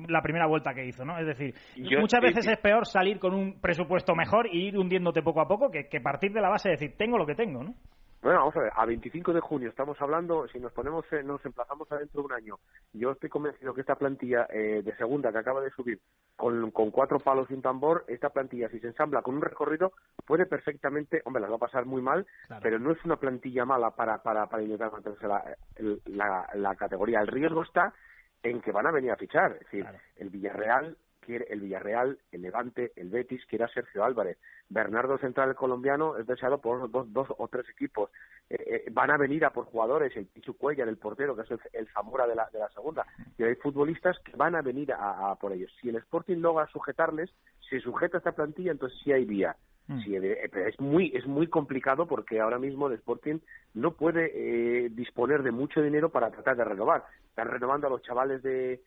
la primera vuelta que hizo, ¿no? Es decir, muchas veces es peor salir con un presupuesto mejor y ir hundiéndote poco a poco que, que partir de la base de decir, tengo lo que tengo, ¿no? Bueno, vamos a ver, a 25 de junio estamos hablando, si nos ponemos, eh, nos emplazamos adentro de un año, yo estoy convencido que esta plantilla eh, de segunda que acaba de subir con, con cuatro palos y un tambor, esta plantilla si se ensambla con un recorrido puede perfectamente, hombre, las va a pasar muy mal, pero no es una plantilla mala para, para, para intentar mantenerse la, la, la, categoría. El riesgo está en que van a venir a fichar, es decir, el Villarreal quiere el Villarreal, el Levante, el Betis, quiere a Sergio Álvarez. Bernardo Central colombiano es deseado por dos, dos o tres equipos. Eh, eh, van a venir a por jugadores, el Pichu Cuellar, el portero, que es el, Zamora de la, de la segunda. Y hay futbolistas que van a venir a, por ellos. Si el Sporting logra sujetarles, si sujeta esta plantilla, entonces sí hay vía. Mm. Sí, eh, es muy es muy complicado porque ahora mismo el Sporting no puede disponer de mucho dinero para tratar de renovar. Están renovando a los chavales de,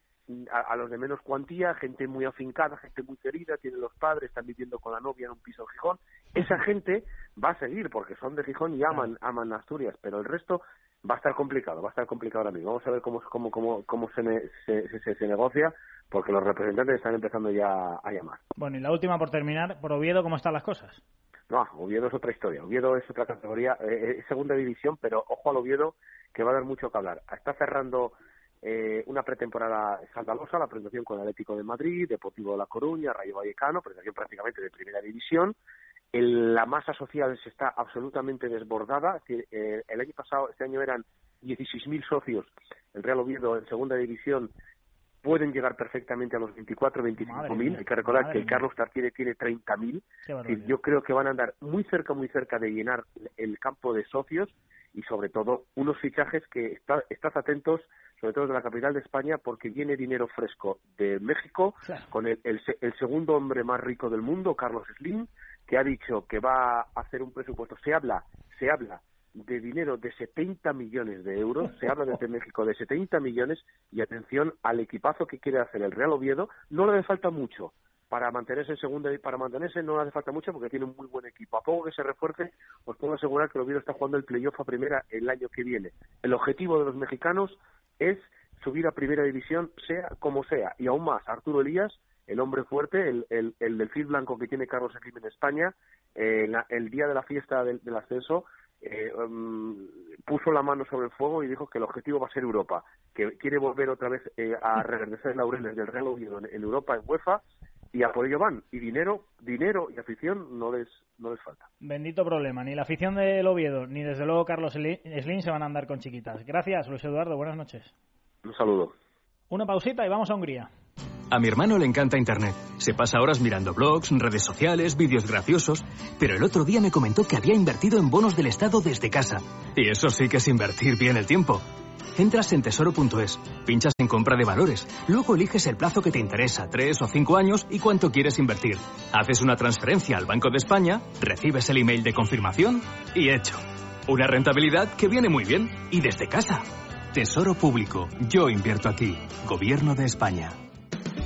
a, los de menos cuantía, gente muy afincada, gente muy querida, tienen los padres, están viviendo con la novia en un piso en Gijón. Esa gente va a seguir porque son de Gijón y aman, aman Asturias, pero el resto va a estar complicado, va a estar complicado ahora mismo. Vamos a ver cómo, cómo, cómo, cómo se, se, se, negocia porque los representantes están empezando ya a llamar. Bueno, y la última por terminar, por Oviedo, ¿cómo están las cosas? No, Oviedo es otra historia. Oviedo es otra categoría, eh, es segunda división, pero ojo al Oviedo que va a dar mucho que hablar. Está cerrando eh, una pretemporada escandalosa, la presentación con el Atlético de Madrid, Deportivo de La Coruña, Rayo Vallecano, presentación prácticamente de primera división. la masa social se está absolutamente desbordada. Eh, el año pasado, este año eran 16.000 socios. El Real Oviedo en segunda división pueden llegar perfectamente a los 24, 25.000. Hay que recordar que el Carlos Tartiere tiene 30.000. Yo creo que van a andar muy cerca, muy cerca de llenar el campo de socios y sobre todo unos fichajes que está, estás atentos sobre todo de la capital de España, porque viene dinero fresco de México, con el, el, segundo hombre más rico del mundo, Carlos Slim, que ha dicho que va a hacer un presupuesto. Se habla, se habla de dinero de 70 millones de euros, se habla desde [LAUGHS] México de 70 millones, y atención al equipazo que quiere hacer el Real Oviedo, no le falta mucho, para mantenerse en segunda y para mantenerse no hace falta mucho porque tiene un muy buen equipo. A poco que se refuerce, os puedo asegurar que el Oviedo está jugando el playoff a primera el año que viene. El objetivo de los mexicanos es subir a primera división, sea como sea. Y aún más, Arturo Elías, el hombre fuerte, el, el, el blanco que tiene Carlos Slim en España, eh, el día de la fiesta del, ascenso, eh, um, puso la mano sobre el fuego y dijo que el objetivo va a ser Europa, que quiere volver otra vez eh, a regresar laureles del Real Oviedo en, Europa, en UEFA, y a por ello van. Y dinero, dinero y afición no les, no les falta. Bendito problema. Ni la afición del Oviedo, ni desde luego Carlos Slim se van a andar con chiquitas. Gracias, Luis Eduardo. Buenas noches. Un saludo. Una pausita y vamos a Hungría. A mi hermano le encanta Internet. Se pasa horas mirando blogs, redes sociales, vídeos graciosos, pero el otro día me comentó que había invertido en bonos del Estado desde casa. Y eso sí que es invertir bien el tiempo. Entras en tesoro.es, pinchas en compra de valores, luego eliges el plazo que te interesa, tres o cinco años y cuánto quieres invertir. Haces una transferencia al Banco de España, recibes el email de confirmación y hecho. Una rentabilidad que viene muy bien y desde casa. Tesoro Público. Yo invierto aquí. Gobierno de España.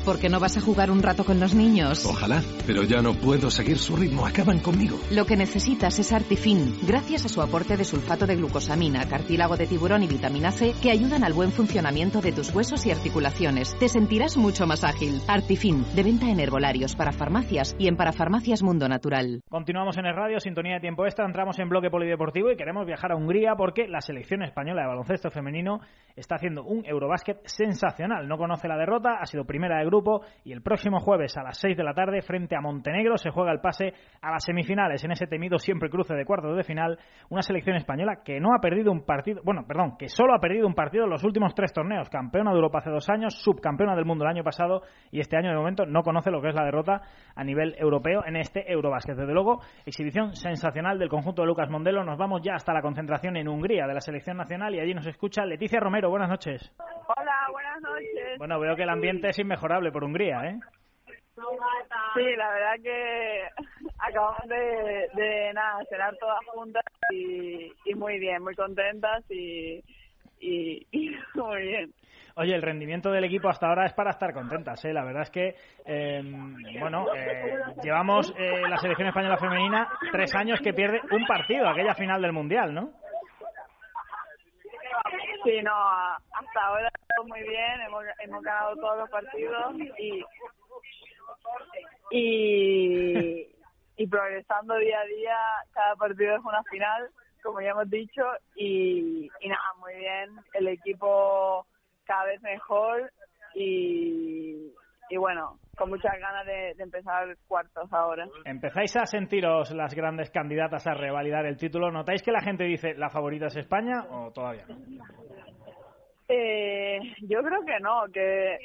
¿Por qué no vas a jugar un rato con los niños? Ojalá, pero ya no puedo seguir su ritmo, acaban conmigo. Lo que necesitas es Artifin, gracias a su aporte de sulfato de glucosamina, cartílago de tiburón y vitamina C que ayudan al buen funcionamiento de tus huesos y articulaciones. Te sentirás mucho más ágil. Artifin, de venta en herbolarios, para farmacias y en parafarmacias Mundo Natural. Continuamos en el radio, sintonía de tiempo extra, entramos en bloque polideportivo y queremos viajar a Hungría porque la selección española de baloncesto femenino está haciendo un Eurobásquet sensacional. No conoce la derrota, ha sido primera de grupo y el próximo jueves a las 6 de la tarde frente a Montenegro se juega el pase a las semifinales en ese temido siempre cruce de cuartos de final, una selección española que no ha perdido un partido, bueno, perdón, que solo ha perdido un partido en los últimos tres torneos, campeona de Europa hace dos años, subcampeona del mundo el año pasado y este año de momento no conoce lo que es la derrota a nivel europeo en este Eurobásquet. Desde luego, exhibición sensacional del conjunto de Lucas Mondelo. Nos vamos ya hasta la concentración en Hungría de la selección nacional y allí nos escucha Leticia Romero. Buenas noches. Hola, buenas noches. Bueno, veo que el ambiente es inmejorable por Hungría, ¿eh? Sí, la verdad que [LAUGHS] acabamos de, de nada, cenar todas juntas y, y muy bien, muy contentas y, [LAUGHS] y, muy bien. Oye, el rendimiento del equipo hasta ahora es para estar contentas, ¿eh? La verdad es que, eh, bueno, eh, llevamos eh, la selección española femenina tres años que pierde un partido, aquella final del Mundial, ¿no? Sí, no, hasta ahora muy bien, hemos, hemos ganado todos los partidos y, y, y progresando día a día, cada partido es una final, como ya hemos dicho, y, y nada, muy bien, el equipo cada vez mejor y, y bueno, con muchas ganas de, de, empezar cuartos ahora. ¿Empezáis a sentiros las grandes candidatas a revalidar el título? ¿Notáis que la gente dice la favorita es España o todavía no? Eh, yo creo que no, que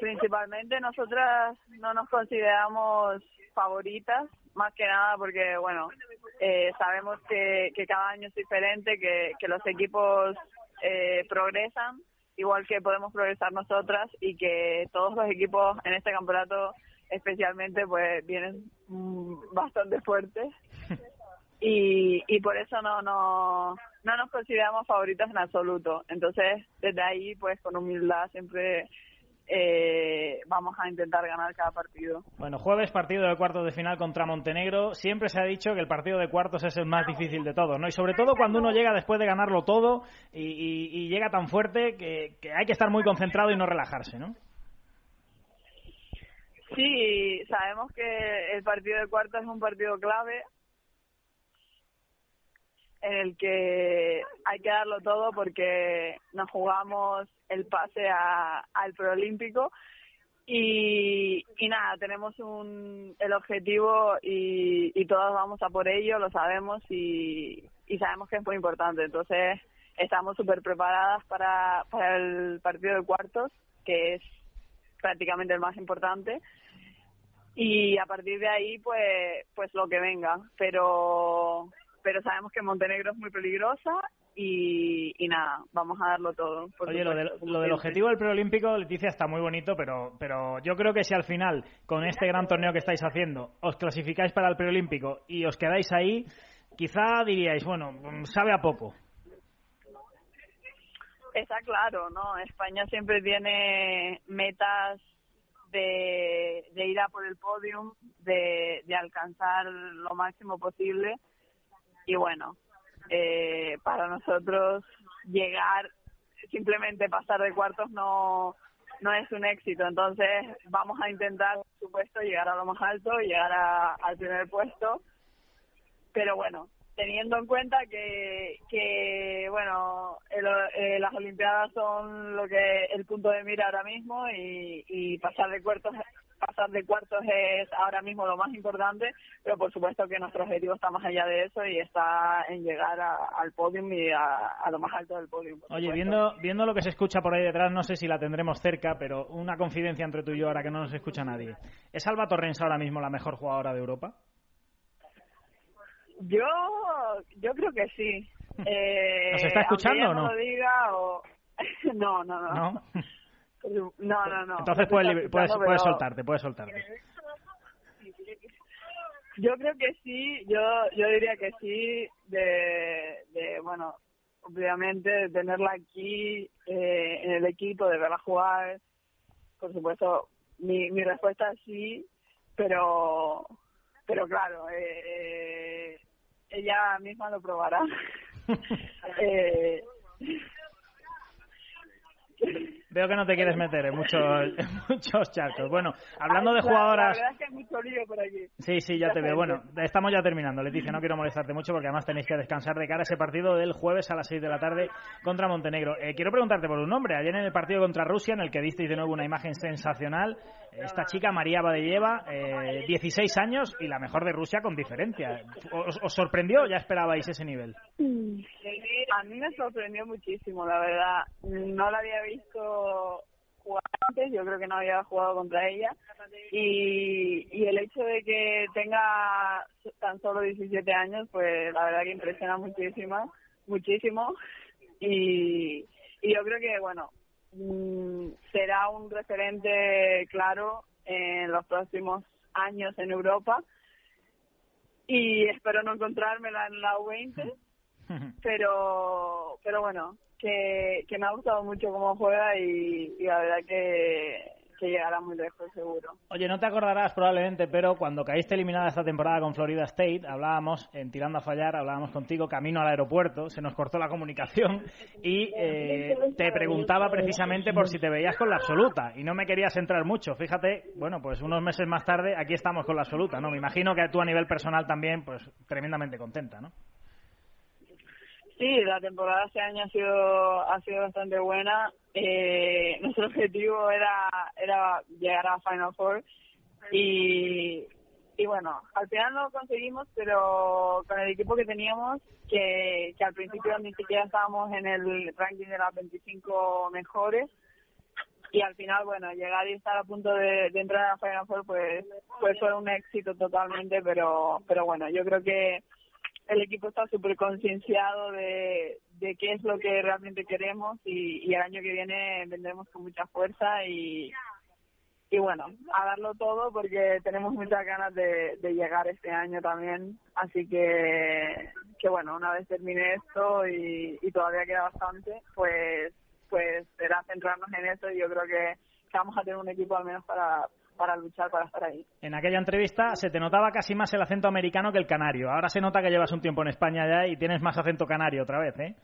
principalmente nosotras no nos consideramos favoritas, más que nada porque, bueno, eh, sabemos que, que cada año es diferente, que, que los equipos eh, progresan igual que podemos progresar nosotras y que todos los equipos en este campeonato especialmente pues vienen mm, bastante fuertes [LAUGHS] y, y por eso no, no, no nos consideramos favoritas en absoluto. Entonces, desde ahí, pues con humildad siempre eh, vamos a intentar ganar cada partido. Bueno, jueves partido de cuartos de final contra Montenegro. Siempre se ha dicho que el partido de cuartos es el más difícil de todos, ¿no? Y sobre todo cuando uno llega después de ganarlo todo y, y, y llega tan fuerte que, que, hay que estar muy concentrado y no relajarse, ¿no? Sí, sabemos que el partido de cuartos es un partido clave en el que hay que darlo todo porque nos jugamos el pase a, al preolímpico y, y nada, tenemos un, el objetivo y, y todos vamos a por ello, lo sabemos y, y sabemos que es muy importante. Entonces estamos súper preparadas para, para el partido de cuartos, que es prácticamente el más importante. Y a partir de ahí pues pues lo que venga. Pero pero sabemos que Montenegro es muy peligrosa y, y nada, vamos a darlo todo. Oye, lo, de, lo, del objetivo del preolímpico, Leticia, está muy bonito, pero, pero yo creo que si al final, con este gran torneo que estáis haciendo, os clasificáis para el preolímpico y os quedáis ahí, quizá diríais, bueno, sabe a poco. Está claro, ¿no? España siempre tiene metas de, de ir a por el podium, de, de alcanzar lo máximo posible y bueno, eh, para nosotros llegar, simplemente pasar de cuartos no no es un éxito, entonces vamos a intentar, por supuesto, llegar a lo más alto, llegar a, al primer puesto, pero bueno, teniendo en cuenta que, que bueno, el, eh, las Olimpiadas son lo que el punto de mira ahora mismo y, y pasar de cuartos pasar de cuartos es ahora mismo lo más importante, pero por supuesto que nuestro objetivo está más allá de eso y está en llegar a, al podium y a, a, lo más alto del podium. Oye, viendo, viendo lo que se escucha por ahí detrás, no sé si la tendremos cerca, pero una confidencia entre tú y yo ahora que no nos escucha nadie. ¿Es Alba Torrens ahora mismo la mejor jugadora de Europa? Yo, yo creo que sí. Eh, [LAUGHS] ¿Nos está escuchando o no? Lo diga, o... [LAUGHS] no, no, no. ¿No? [LAUGHS] No, no, no. Entonces puedes, puedes, puedes soltarte, puedes soltarte. Yo creo que sí, yo yo diría que sí, de, de bueno, obviamente de tenerla aquí eh, en el equipo, de verla jugar, por supuesto, mi, mi respuesta es sí, pero pero claro, eh, ella misma lo probará. [LAUGHS] [LAUGHS] eh, [LAUGHS] Veo que no te quieres meter en muchos, [LAUGHS] en muchos charcos. Bueno, hablando de jugadoras... La verdad es que hay mucho lío por aquí. Sí, sí, ya te veo. Bueno, estamos ya terminando, Leticia. No quiero molestarte mucho porque además tenéis que descansar de cara a ese partido del jueves a las 6 de la tarde contra Montenegro. Eh, quiero preguntarte por un nombre. Ayer en el partido contra Rusia, en el que visteis de nuevo una imagen sensacional, esta chica María Badelleva, eh, 16 años y la mejor de Rusia con diferencia. ¿Os, ¿Os, sorprendió ya esperabais ese nivel? A mí me sorprendió muchísimo, la verdad. No la había visto jugar antes, yo creo que no había jugado contra ella. Y, y el hecho de que tenga tan solo 17 años, pues la verdad que impresiona muchísimo, muchísimo. Y, y yo creo que, bueno, mm, será un referente claro en los próximos años en Europa. Y espero no encontrármela en la U20 [LAUGHS] pero pero bueno que, que me ha gustado mucho cómo juega y, y la verdad que, llegará muy lejos seguro. Oye, no te acordarás probablemente, pero cuando caíste eliminada esta temporada con Florida State, hablábamos, en Tirando a Fallar, hablábamos contigo camino al aeropuerto, se nos cortó la comunicación y eh, te preguntaba precisamente por si te veías con la absoluta y no me querías entrar mucho. Fíjate, bueno, pues unos meses más tarde aquí estamos con la absoluta, ¿no? Me imagino que tú a nivel personal también, pues tremendamente contenta, ¿no? Sí, la temporada este año ha sido ha sido bastante buena. Eh, [LAUGHS] nuestro objetivo era era llegar a Final Four y y bueno, al final no lo conseguimos, pero con el equipo que teníamos, que, que al principio ni siquiera estábamos en el ranking de las 25 mejores, y al final, bueno, llegar y estar a punto de, de entrar a Final Four, pues, pues fue un éxito totalmente, pero, pero bueno, yo creo que el equipo está súper concienciado de, de qué es lo que realmente queremos y, el año que viene vendremos con mucha fuerza y, y bueno, a darlo todo porque tenemos muchas ganas de, llegar este año también. Así que, que bueno, una vez termine esto y, todavía queda bastante, pues pues será centrarnos en eso y yo creo que vamos a tener un equipo al menos para, para luchar, para estar ahí. En aquella entrevista se te notaba casi más el acento americano que el canario. Ahora se nota que llevas un tiempo en España ya y tienes más acento canario otra vez, ¿eh?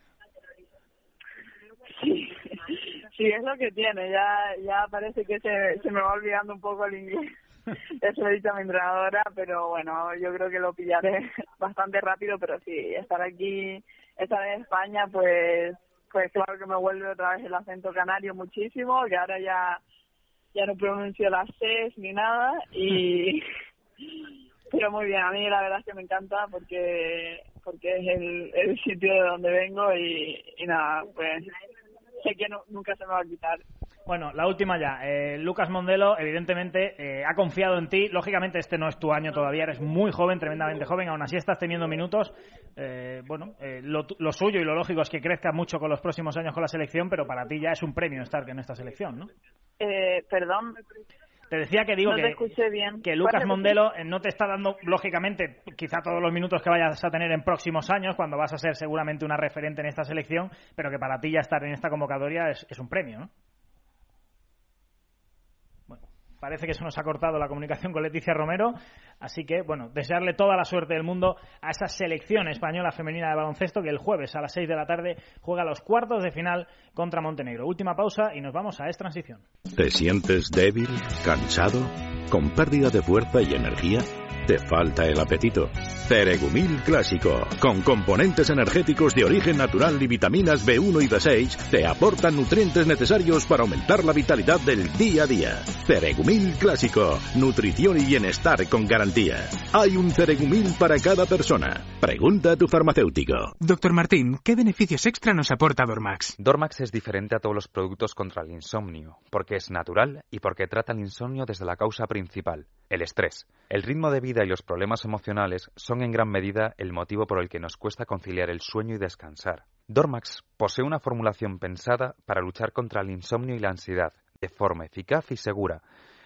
Sí, [LAUGHS] sí es lo que tiene. Ya, ya parece que se, se me va olvidando un poco el inglés. [LAUGHS] Eso lo he dicho a mi entrenadora, pero bueno, yo creo que lo pillaré [LAUGHS] bastante rápido, pero sí, estar aquí, estar en España, pues, pues claro que me vuelve otra vez el acento canario muchísimo, que ahora ya ya no pronuncio las Cs ni nada y [LAUGHS] pero muy bien a mí la verdad es que me encanta porque porque es el, el sitio de donde vengo y, y nada pues sé que no, nunca se me va a quitar bueno, la última ya. Eh, Lucas Mondelo, evidentemente, eh, ha confiado en ti. Lógicamente, este no es tu año todavía, eres muy joven, tremendamente joven. Aún así estás teniendo minutos. Eh, bueno, eh, lo, lo, suyo y lo lógico es que crezca mucho con los próximos años con la selección, pero para ti ya es un premio estar en esta selección, ¿no? Eh, perdón. Te decía que digo no que, bien. que Lucas Mondelo eh, no te está dando, lógicamente, quizá todos los minutos que vayas a tener en próximos años, cuando vas a ser seguramente una referente en esta selección, pero que para ti ya estar en esta convocatoria es, es un premio, ¿no? Parece que se nos ha cortado la comunicación con Leticia Romero. Así que, bueno, desearle toda la suerte del mundo a esa selección española femenina de baloncesto que el jueves a las 6 de la tarde juega los cuartos de final contra Montenegro. Última pausa y nos vamos a Es Transición. ¿Te sientes débil, cansado, con pérdida de fuerza y energía? ¿Te falta el apetito? Ceregumil Clásico, con componentes energéticos de origen natural y vitaminas B1 y B6, te aportan nutrientes necesarios para aumentar la vitalidad del día a día. Ceregumil Clásico, nutrición y bienestar con garantía. Hay un Ceregumil para cada persona. Pregunta a tu farmacéutico. Doctor Martín, ¿qué beneficios extra nos aporta Dormax? Dormax es diferente a todos los productos contra el insomnio, porque es natural y porque trata el insomnio desde la causa principal, el estrés. El ritmo de vida y los problemas emocionales son en gran medida el motivo por el que nos cuesta conciliar el sueño y descansar. Dormax posee una formulación pensada para luchar contra el insomnio y la ansiedad de forma eficaz y segura.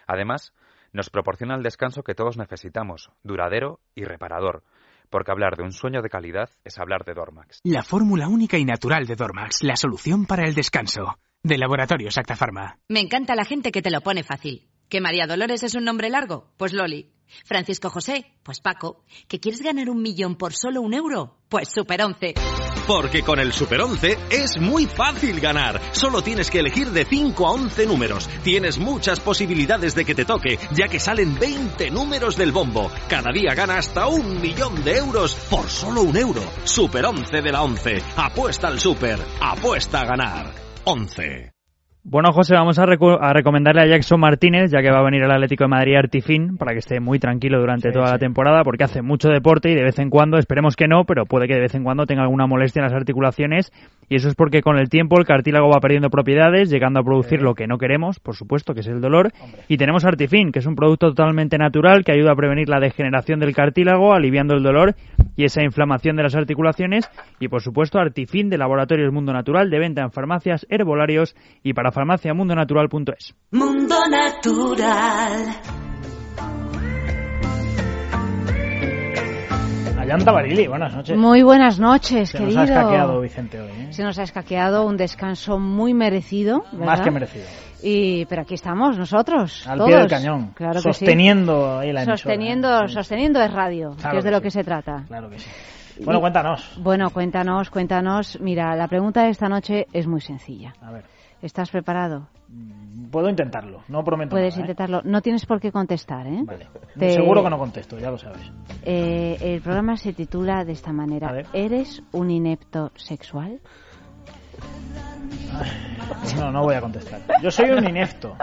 Además, nos proporciona el descanso que todos necesitamos, duradero y reparador. Porque hablar de un sueño de calidad es hablar de Dormax. La fórmula única y natural de Dormax, la solución para el descanso. De Laboratorio Acta Pharma. Me encanta la gente que te lo pone fácil. ¿Que María Dolores es un nombre largo? Pues Loli. Francisco José, pues Paco. ¿Que quieres ganar un millón por solo un euro? Pues Super 11. Porque con el Super 11 es muy fácil ganar. Solo tienes que elegir de 5 a 11 números. Tienes muchas posibilidades de que te toque, ya que salen 20 números del bombo. Cada día gana hasta un millón de euros por solo un euro. Super 11 de la 11. Apuesta al Super. Apuesta a ganar. 11. Bueno, José, vamos a, recomendarle a Jackson Martínez, ya que va a venir el Atlético de Madrid Artifin, para que esté muy tranquilo durante toda la temporada, porque hace mucho deporte y de vez en cuando, esperemos que no, pero puede que de vez en cuando tenga alguna molestia en las articulaciones, y eso es porque con el tiempo el cartílago va perdiendo propiedades, llegando a producir lo que no queremos, por supuesto, que es el dolor, y tenemos Artifin, que es un producto totalmente natural que ayuda a prevenir la degeneración del cartílago, aliviando el dolor y esa inflamación de las articulaciones, y por supuesto Artifin de Laboratorios Mundo Natural, de venta en farmacias, herbolarios y para farmaciamundonatural.es. Mundo Natural. Ayanta Barili, buenas noches. Muy buenas noches, querido. Se nos ha escaqueado Vicente hoy. ¿eh? Se nos ha escaqueado un descanso muy merecido. Más que merecido. Y, pero aquí estamos nosotros. Al todos. pie del cañón. Claro sosteniendo ahí la Sosteniendo, sosteniendo es radio, que es de lo que se trata. Claro que sí. Bueno, cuéntanos. Bueno, cuéntanos, cuéntanos. Mira, la pregunta de esta noche es muy sencilla. A ver. ¿Estás preparado? Mm, puedo intentarlo, no prometo Puedes ¿eh? intentarlo. No tienes por qué contestar, ¿eh? Vale. Seguro que no contesto, ya lo sabes. Eh, el programa se titula de esta manera. ¿Eres un inepto sexual? no, no voy a contestar. Yo soy un inepto.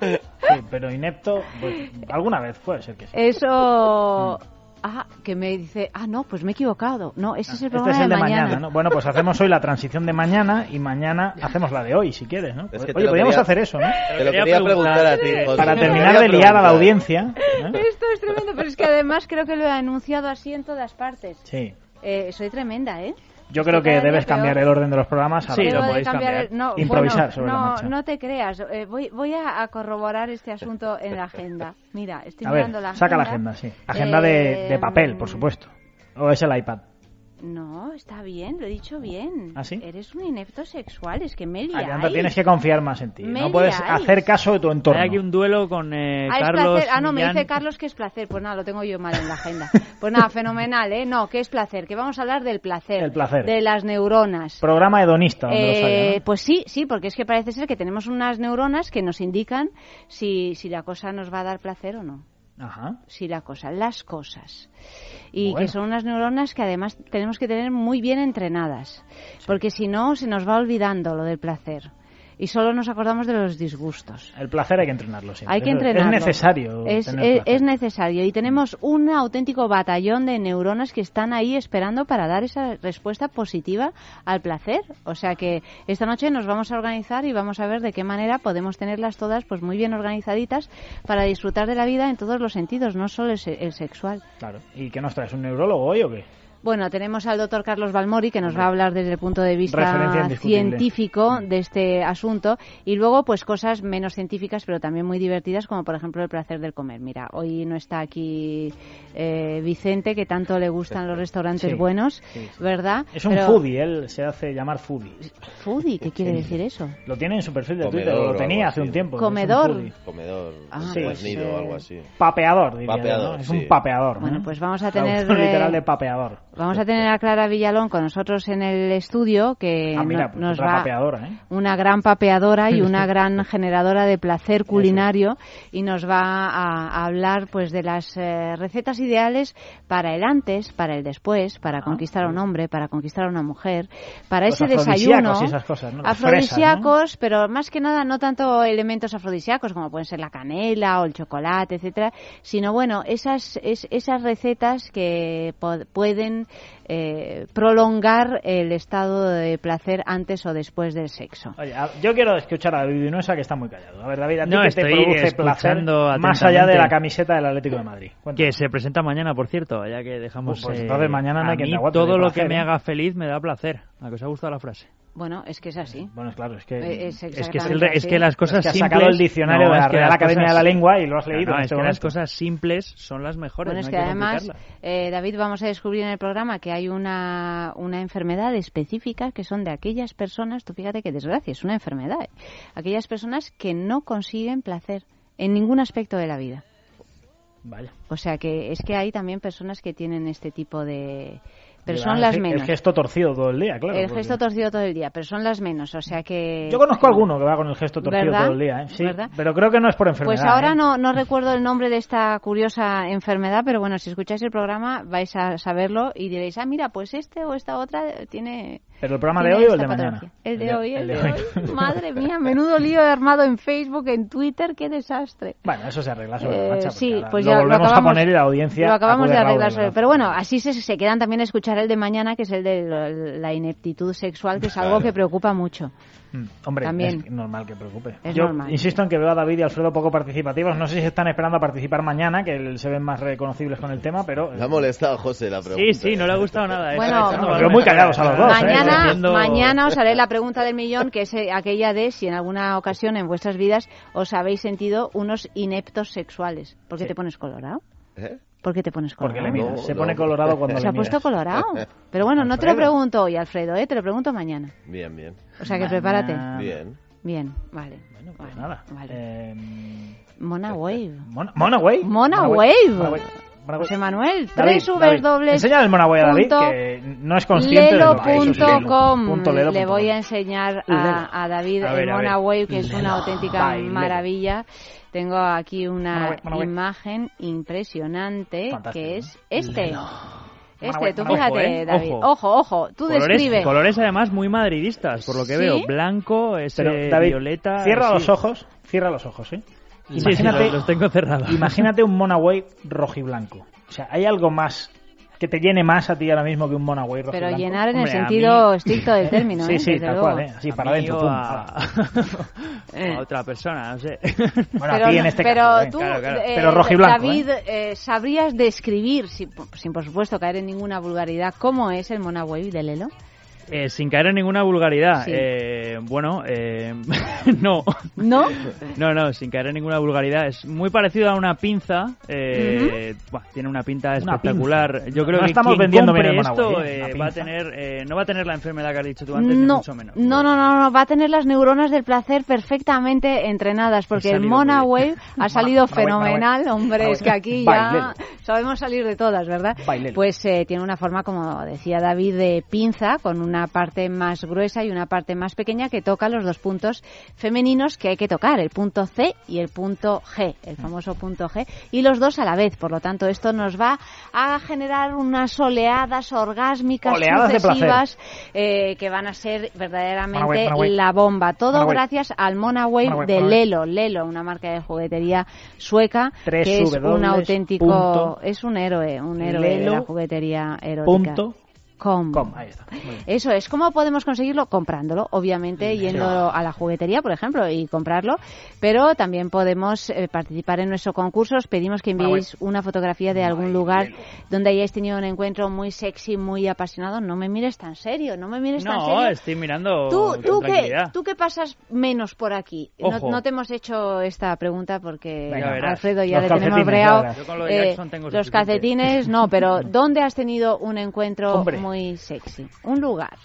Sí, pero inepto, pues, alguna vez puede ser que sí. Eso... Ah, que me dice, ah, no, pues me he equivocado. No, ese es el este programa es el de, mañana. ¿no? Bueno, pues hacemos hoy la transición de mañana y mañana hacemos la de hoy, si quieres, ¿no? Oye, podríamos hacer eso, ¿no? Te lo quería preguntar a ti, José. Para terminar de liar a la audiencia. Esto es tremendo, pero es que además creo que lo he anunciado así en todas partes. Sí. Eh, soy tremenda, ¿eh? Yo creo que debes cambiar el orden de los programas. Sí, lo podéis cambiar. Improvisar sobre no, la marcha. No te creas. Eh, voy, voy a, corroborar este asunto en la agenda. Mira, estoy mirando la agenda. Saca la agenda, sí. Agenda de, de papel, por supuesto. ¿O es el iPad? No, está bien, lo he dicho bien. ¿Ah, sí? Eres un inepto sexual, es que me liáis. tienes que confiar más en ti. no puedes hacer caso de tu entorno. Hay aquí un duelo con eh, ah, Carlos. Ah, no, me dice Carlos que es placer. Pues nada, lo tengo yo mal en la agenda. Pues nada, fenomenal, ¿eh? No, ¿qué es placer? Que vamos a hablar del placer. El placer. De las neuronas. Programa hedonista, donde eh, Pues sí, sí, porque es que parece ser que tenemos unas neuronas que nos indican si, si la cosa nos va a dar placer o no. Ajá. Sí, la cosa, las cosas. Y que son unas neuronas que además tenemos que tener muy bien entrenadas, porque si no se nos va olvidando lo del placer y solo nos acordamos de los disgustos. El placer hay que entrenarlo siempre. Hay que entrenarlo. Es necesario. Es, es, necesario. Y tenemos un auténtico batallón de neuronas que están ahí esperando para dar esa respuesta positiva al placer. O sea que esta noche nos vamos a organizar y vamos a ver de qué manera podemos tenerlas todas pues muy bien organizaditas para disfrutar de la vida en todos los sentidos, no solo el, el sexual. Claro. ¿Y qué nos traes? ¿Un neurólogo hoy o qué? Bueno, tenemos al doctor Carlos Balmori que nos va a hablar desde el punto de vista científico de este asunto y luego pues cosas menos científicas pero también muy divertidas como por ejemplo el placer del comer. Mira, hoy no está aquí eh, Vicente que tanto le gustan los restaurantes buenos, ¿verdad? Es un foodie, él se hace llamar foodie. ¿Foodie? ¿Qué quiere decir eso? Lo tiene en su perfil de Twitter, lo tenía hace un tiempo. ¿Comedor? Comedor, ah, pues, o algo así. Papeador, diría Es un papeador. Bueno, pues vamos a tener... literal de papeador. Vamos a tener a Clara Villalón con nosotros en el estudio, que ah, pues nos va ¿eh? una gran papeadora y una [LAUGHS] gran generadora de placer culinario y nos va a, hablar pues de las eh, recetas ideales para el antes, para el después, para ah, conquistar a un hombre, para conquistar a una mujer, para ese desayuno. afrodisíacos, pero más que nada no tanto elementos afrodisíacos como pueden ser la canela o el chocolate, etcétera, sino bueno, esas esas recetas que pueden eh, prolongar el estado de placer antes o después del sexo. Oye, yo quiero escuchar a David Vinoesa que está muy callado. A ver, David, ¿a ti que te produce placer más allá de la camiseta del Atlético de Madrid? Que se presenta mañana, por cierto, ya que dejamos... Pues, entonces mañana no hay a mí todo lo que me ¿eh? haga feliz me da placer. ¿A que os ha gustado la frase? Bueno, es que es así. Bueno, claro, es que eh, es, es, que, es que, las cosas es que has sacado el diccionario de la Real Academia de la Lengua y lo has leído. No, es que las cosas simples son las mejores. Bueno, es que, además, eh, David, vamos a descubrir en el programa que hay una, una enfermedad específica que son de aquellas personas, tú fíjate qué desgracia, es una enfermedad, ¿eh? aquellas personas que no consiguen placer en ningún aspecto de la vida. Vaya. O sea que es que hay también personas que tienen este tipo de, pero son las menos. El gesto torcido todo el día, claro. El gesto torcido todo el día, pero son las menos, o sea que... Yo conozco alguno que va con el gesto torcido todo el día, ¿eh? Sí, pero creo que no es por enfermedad. Pues ahora ¿eh? no, no recuerdo el nombre de esta curiosa enfermedad, pero bueno, si escucháis el programa vais a saberlo y diréis, ah, mira, pues este o esta otra tiene ¿Pero el programa de hoy o el de mañana? El de hoy, el, de, hoy. [LAUGHS] Madre mía, menudo lío armado en Facebook, en Twitter, qué desastre. Bueno, eso se arregla sobre la marcha. Sí, pues lo ya volvemos lo acabamos, a poner y la audiencia. Lo acabamos de arreglar sobre. Pero bueno, así se, se quedan también a escuchar el de mañana, que es el de la ineptitud sexual, que es algo que preocupa mucho. Mm, hombre, También. es normal que preocupe. Es Yo normal. insisto en que veo a David y Alfredo poco participativos. No sé si están esperando a participar mañana, que se ven más reconocibles con el tema, pero... Le ha molestado José la pregunta. Sí, sí, no le ha gustado nada. Bueno, Está pero muy callados a los dos. ¿eh? Mañana, Haciendo- mañana os haré la pregunta del millón, que es eh, aquella de si en alguna ocasión en vuestras vidas os habéis sentido unos ineptos sexuales. ¿Por qué te pones colorado? ¿Eh? ¿Por qué te pones Porque colorado? le miras. No, se no. pone colorado cuando Se le ha puesto miras. colorado. Pero bueno, no te lo pregunto hoy, Alfredo, ¿eh? te lo pregunto mañana. Bien, bien. O sea que prepárate. Bien. Bien, vale. Bueno, pues nada. Vale. Eh, Mona Wave. Mona, Mona Wave. Mona Mona Wave. Mona Wave. Wave. José Manuel, David, tres David, dobles. Enseña el Mona Wave a David, punto que no es consciente de lo que es. Punto lelo Le punto voy com. a enseñar Lelo. a, a David A ver, el a Mona ver. Wave, que es una Lelo. auténtica Bailelo. maravilla. Tengo aquí una Wave, Mona Wave. imagen impresionante Fantástico, que es este. Lelo. Este, tú fíjate, Ojo, eh, David. ojo. Ojo, ojo, tú colores, describe. colores además muy madridistas, por lo que ¿Sí? veo. Blanco, ese Pero, David, violeta. cierra sí. los ojos. Cierra los ojos, ¿sí? Sí, sí, Imagínate, los, tengo cerrados. imagínate un Mona Wave rojiblanco. O sea, ¿hay algo más que te llene más a ti ahora mismo que un Mona Wave Pero rojiblanco? llenar en Hombre, el sentido mí- estricto del término, [LAUGHS] Sí, ¿eh? sí, Desde tal luego. cual, ¿eh? Así, A para adentro. a... [LAUGHS] A otra persona, no sé. [LAUGHS] Bueno, pero, a ti en este pero caso, ¿eh? tú, Claro, claro. eh, Pero rojiblanco, David, eh, ¿sabrías describir, sin, sin por supuesto caer en ninguna vulgaridad, cómo es el Mona Wave de Lelo? Eh, sin caer en ninguna vulgaridad. Sí. Eh, bueno, eh, [LAUGHS] no. ¿No? No, no, sin caer en ninguna vulgaridad. Es muy parecido a una pinza. Eh, buah, tiene una pinta Una espectacular. pinza. Yo creo No que estamos quien vendiendo compre bien el esto ¿eh? eh, va a tener, eh, no va a tener la enfermedad que has dicho tú antes, ni No, mucho menos. no, no, no, no, va a tener las neuronas del placer perfectamente entrenadas, porque el Mona Wave ha [LAUGHS] salido fenomenal, Wave. hombre, Mona es que aquí ya sabemos salir de todas, ¿verdad? Bailelo. Pues eh, tiene una forma, como decía David, de pinza, con una parte más gruesa y una parte más pequeña que toca los dos puntos femeninos que hay que tocar, el punto C y el punto G, el famoso punto G, y los dos a la vez. Por lo tanto, esto nos va a generar unas oleadas orgásmicas Oleadas sucesivas eh, que van a ser verdaderamente la bomba. Todo gracias al Mona Wave de. Lelo. Lelo, una marca de juguetería sueca que es un auténtico, es un héroe, un héroe de la juguetería erótica. Punto Com. com. Ahí está. Muy bien. Eso es. ¿Cómo podemos conseguirlo? Comprándolo, obviamente, yendo a la juguetería, por ejemplo, y comprarlo. Pero también podemos eh, participar en nuestro concurso. Os pedimos que enviéis una fotografía de algún lugar donde hayáis tenido un encuentro muy sexy, muy apasionado. No me mires tan serio, no me mires tan No, serio. estoy mirando Tú, con tú, que, tú que pasas menos por aquí. No, no te hemos hecho esta pregunta porque Venga. Alfredo ya Los le tenemos breado. lo de Eh, los calcetines no, pero [LAUGHS] ¿dónde has tenido un encuentro Hombre. muy sexy? Un lugar.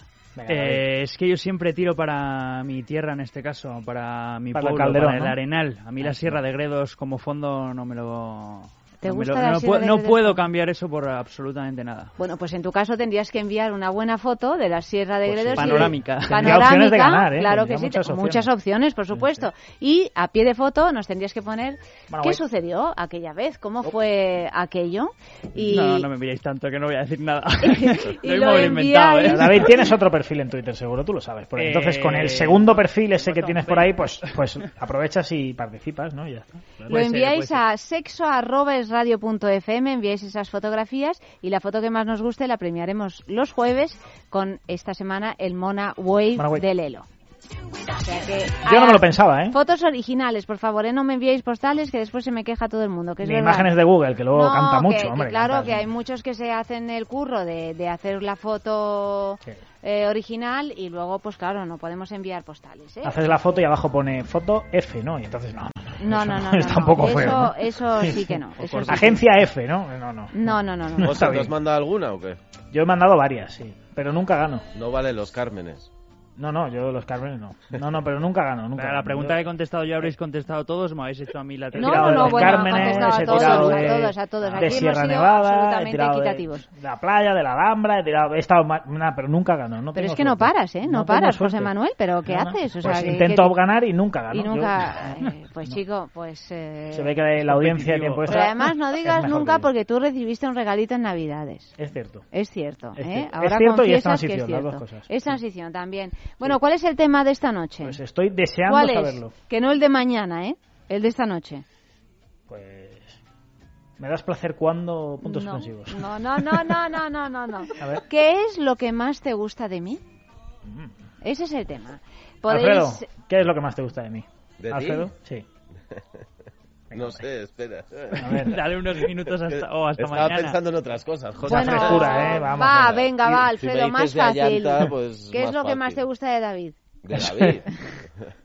Eh, es que yo siempre tiro para mi tierra en este caso, para mi Para el pueblo, Calderón, para el ¿no? Arenal. A mí la Sierra de Gredos como fondo no me lo... ¿Te no gusta lo- puedo cambiar eso por absolutamente nada. Bueno, pues en tu caso tendrías que enviar una buena foto de la Sierra de Pues sí. Gredos. y- Panorámica. [LAUGHS] Tendría Panorámica, opciones de ganar, ¿eh? claro Tendría que sí, muchas opciones. muchas opciones, por supuesto. Y a pie de foto nos tendrías que poner Bueno, qué voy. sucedió aquella vez, cómo fue aquello. Y, No, no me miréis tanto que no voy a decir nada. [LAUGHS] y Lo inventado, ¿eh? David, tienes otro perfil en Twitter, seguro, tú lo sabes. Porque Eh, entonces, con el segundo perfil ese que tienes por ahí, pues, pues aprovechas y participas, ¿no? Y ya está. Lo enviáis a sexo@esradio.fm, enviáis esas fotografías y la foto que más nos guste la premiaremos los jueves con esta semana el Mona Wave, Mona Wave. de Lelo. O sea que, Yo no me lo pensaba, ¿eh? Fotos originales, por favor, ¿eh? no me enviéis postales que después se me queja todo el mundo. Que es Ni verdad. imágenes de Google, que luego No, canta que- mucho, que hombre. claro, canta- que hay muchos que se hacen el curro de, de hacer la foto Sí. eh, original y luego, pues claro, no podemos enviar postales. ¿eh? Haces la foto y abajo pone foto F, ¿no? Y entonces, no, No, eso no, no. no, [LAUGHS] Está un poco eso, feo, ¿no? Eso [LAUGHS] sí que no. eso sí que Agencia F, ¿no? No, no. No, no, no, no. está ¿Vos ¿Te has mandado alguna o qué? Yo he mandado varias, sí. Pero nunca gano. No vale los Cármenes. No, no, yo los Cármenes no. No, no, pero nunca gano. Nunca la pregunta que he contestado yo habréis contestado todos, me habéis hecho a mí la No, no, no, bueno, Cármenes, a todos, a todos, a todos. Aquí de Sierra Nevada, he tirado de, la playa, de la Alhambra, he, tirado, he estado, nada, pero nunca gano. No pero es que no paras, ¿eh? No, paras, José Manuel, pero ¿qué haces? O sea, pues intento ganar y nunca gano. Y nunca, eh, pues chico, pues... Eh, Se ve que la audiencia tiempo Pero además no digas nunca porque tú recibiste un regalito en Navidades. Es cierto. Es cierto, ¿eh? Ahora confiesas que es cierto. Es transición también. Bueno, ¿cuál es el tema de esta noche? Pues estoy deseando ¿Cuál saberlo. Es? Que no el de mañana, ¿eh? El de esta noche. Pues ¿Me das placer cuando? Puntos no, suspensivos. No, no, no, no, no, no, no, no. [LAUGHS] ¿Qué es lo que más te gusta de mí? Mm. Ese es el tema. ¿Podéis... Alfredo, ¿qué es lo que más te gusta de mí? ¿De Alfredo, sí. [LAUGHS] no sé, espera. A ver, [LAUGHS] dale unos minutos hasta, o hasta Estaba mañana. pensando en otras cosas. José. Bueno, frescura, ¿eh? Vamos, va, venga, va, Alfredo, si más fácil. Pues ¿Qué más es lo que fácil. más te gusta de David? De David. [LAUGHS]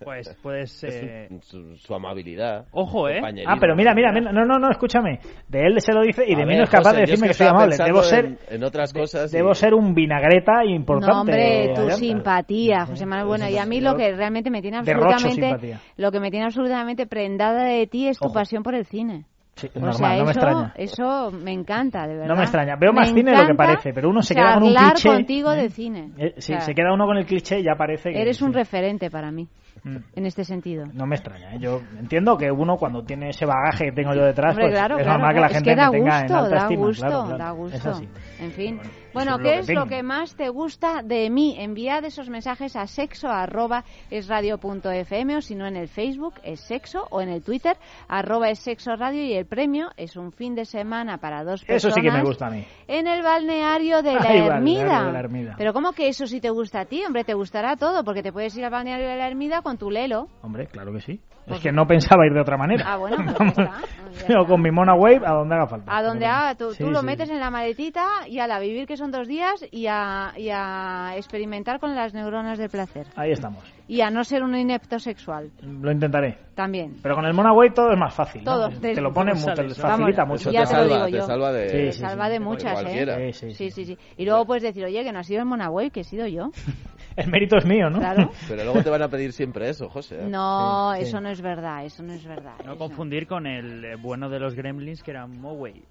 Pues puedes... Eh... Su, su, amabilidad. Ojo, ¿eh? Ah, pero mira, mira, mira, no, no, no, escúchame. De él se lo dice y de mí no es capaz José, de decirme es que, que soy amable. Debo ser... en- en otras cosas y- Debo ser un vinagreta importante. No, hombre, tu simpatía, José Manuel. Bueno, y a mí lo que realmente me tiene absolutamente, lo que me tiene absolutamente prendada de ti es tu Ojo. pasión por el cine. Sí, O normal, sea, no me eso, extraña. eso me encanta, de verdad. No me extraña. Veo Me más cine de lo que parece, pero uno se queda con un cliché. contigo ¿eh? de cine. Eh, sí, se queda uno con el cliché y ya parece que... Eres un sí. referente para mí, Mm. en este sentido. No me extraña. ¿eh? Yo entiendo que uno cuando tiene ese bagaje que tengo yo detrás, Hombre, pues claro, es claro, normal que la claro. gente es que da me tenga en gusto, alta da estima. gusto, claro, claro. da gusto. En fin. Bueno, Bueno, es ¿qué lo es que lo que más te gusta de mí? Enviad esos mensajes a sexo arroba es radio punto fm o si no en el Facebook es sexo o en el Twitter arroba es sexo radio y el premio es un fin de semana para dos personas. Eso sí que me gusta a mí. En el balneario de [LAUGHS] la Ay, balneario Ermida. de la Ermida. Pero ¿cómo que eso sí te gusta a ti? Hombre, te gustará todo porque te puedes ir al balneario de la Ermida con tu lelo. Hombre, claro que sí. Es que no pensaba ir de otra manera. Ah, bueno, pues ya [LAUGHS] está. o con mi Mona Wave a donde haga falta. A donde haga, tú, Sí, tú lo sí. metes en la maletita y a la vivir que son dos días y a, y a experimentar con las neuronas del placer. Ahí estamos. Y a no ser un inepto sexual, Lo intentaré. también. Pero con el Mona Wave todo es más fácil. ¿no? Todo. Te lo pone, mu- te Vamos, facilita mucho. ya te te lo salva, digo te yo. salva de, Sí, Te sí, salva de muchas. ¿eh? Sí, sí, Sí, sí, sí. Y luego puedes decir, oye, que no ha sido el Monaway, que he sido yo. [LAUGHS] El mérito es mío, ¿no? Claro. [LAUGHS] Pero luego te van a pedir siempre eso, José. ¿eh? [LAUGHS] No, Sí, sí. eso no es verdad, eso no es verdad. No eso. confundir con el eh, bueno de los gremlins que era Moway.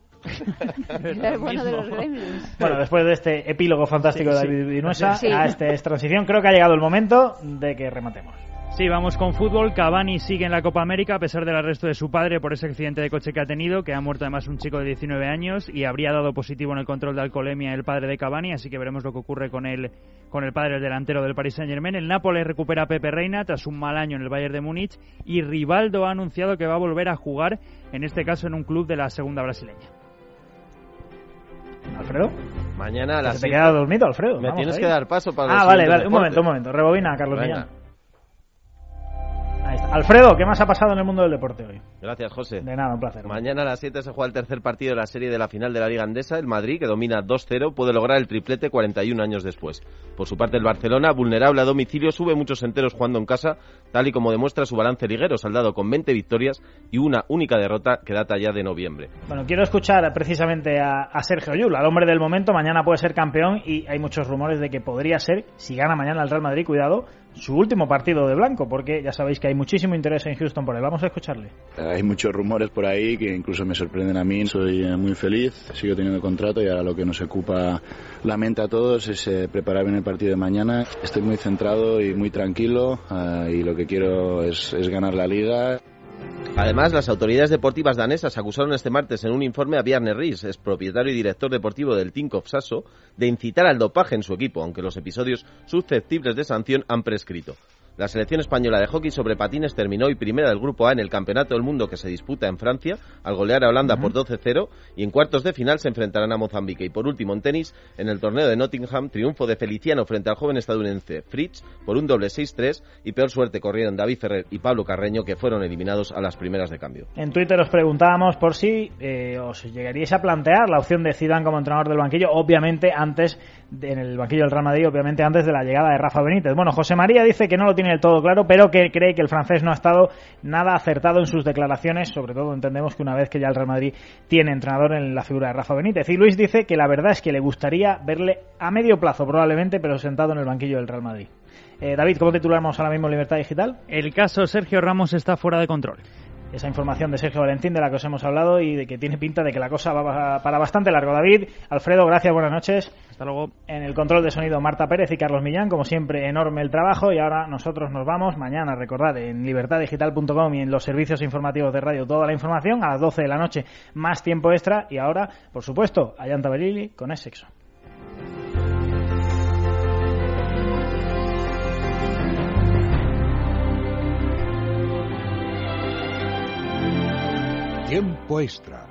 Era el bueno de los gremlins. Bueno, después de este epílogo fantástico Sí, de David Vinuesa Sí. a esta transición, creo que ha llegado el momento de que rematemos. Sí, vamos con fútbol. Cavani sigue en la Copa América a pesar del arresto de su padre por ese accidente de coche que ha tenido, que ha muerto además un chico de 19 años y habría dado positivo en el control de alcoholemia el padre de Cavani, así que veremos lo que ocurre con el, con el padre, el delantero del Paris Saint-Germain. El Nápoles recupera a Pepe Reina tras un mal año en el Bayern de Múnich y Rivaldo ha anunciado que va a volver a jugar, en este caso en un club de la segunda brasileña. ¿Alfredo? Mañana a ¿Se las te siete- queda dormido, Alfredo? Me Vamos tienes ahí. que dar paso para Ah, vale, vale. Un momento, un momento. Rebobina, Carlos Venga. Millán. Ahí está. Alfredo, ¿qué más ha pasado en el mundo del deporte hoy? Gracias, José. De nada, un placer. Mañana a las 7 se juega el tercer partido de la serie de la final de la Liga Andesa. El Madrid, que domina 2-0, puede lograr el triplete 41 años después. Por su parte, el Barcelona, vulnerable a domicilio, sube muchos enteros jugando en casa, tal y como demuestra su balance liguero, saldado con 20 victorias y una única derrota que data ya de noviembre. Bueno, quiero escuchar precisamente a, a Sergio Llull, al hombre del momento. Mañana puede ser campeón y hay muchos rumores de que podría ser, si gana mañana el Real Madrid, cuidado, su último partido de blanco, porque ya sabéis que hay muchísimo interés en Houston por él. Vamos a escucharle. Hay muchos rumores por ahí que incluso me sorprenden a mí. Soy eh, muy feliz, sigo teniendo contrato y ahora lo que nos ocupa la mente a todos es eh, preparar bien el partido de mañana. Estoy muy centrado y muy tranquilo eh, y lo que quiero es ganar la liga. Además, las autoridades deportivas danesas acusaron este martes en un informe a Bjarne Ries, ex propietario y director deportivo del Tinkoff Sasso, de incitar al dopaje en su equipo, aunque los episodios susceptibles de sanción han prescrito. La selección española de hockey sobre patines terminó hoy primera del Grupo A en el Campeonato del Mundo que se disputa en Francia, al golear a Holanda por 12-0, y en cuartos de final se enfrentarán a Mozambique. Y por último, en tenis, en el torneo de Nottingham, triunfo de Feliciano frente al joven estadounidense Fritz por un doble 6-3, y peor suerte corrieron David Ferrer y Pablo Carreño, que fueron eliminados a las primeras de cambio. En Twitter os preguntábamos por si eh, os llegaríais a plantear la opción de Zidane como entrenador del banquillo, obviamente antes en el banquillo del Real Madrid, obviamente antes de la llegada de Rafa Benítez. Bueno, José María dice que no lo tiene del todo claro, pero que cree que el francés no ha estado nada acertado en sus declaraciones, sobre todo entendemos que una vez que ya el Real Madrid tiene entrenador en la figura de Rafa Benítez. Y Luis dice que la verdad es que le gustaría verle a medio plazo probablemente, pero sentado en el banquillo del Real Madrid. Eh, David, ¿cómo titulamos ahora mismo Libertad Digital? El caso Sergio Ramos está fuera de control esa información de Sergio Valentín de la que os hemos hablado y de que tiene pinta de que la cosa va para bastante largo. David, Alfredo, gracias, buenas noches. Hasta luego. En el control de sonido Marta Pérez y Carlos Millán, como siempre, enorme el trabajo y ahora nosotros nos vamos. Mañana, recordad, en libertaddigital.com y en los servicios informativos de radio toda la información a las 12 de la noche, más tiempo extra y ahora, por supuesto, Ayanta Belili con Es Sexo. Tiempo extra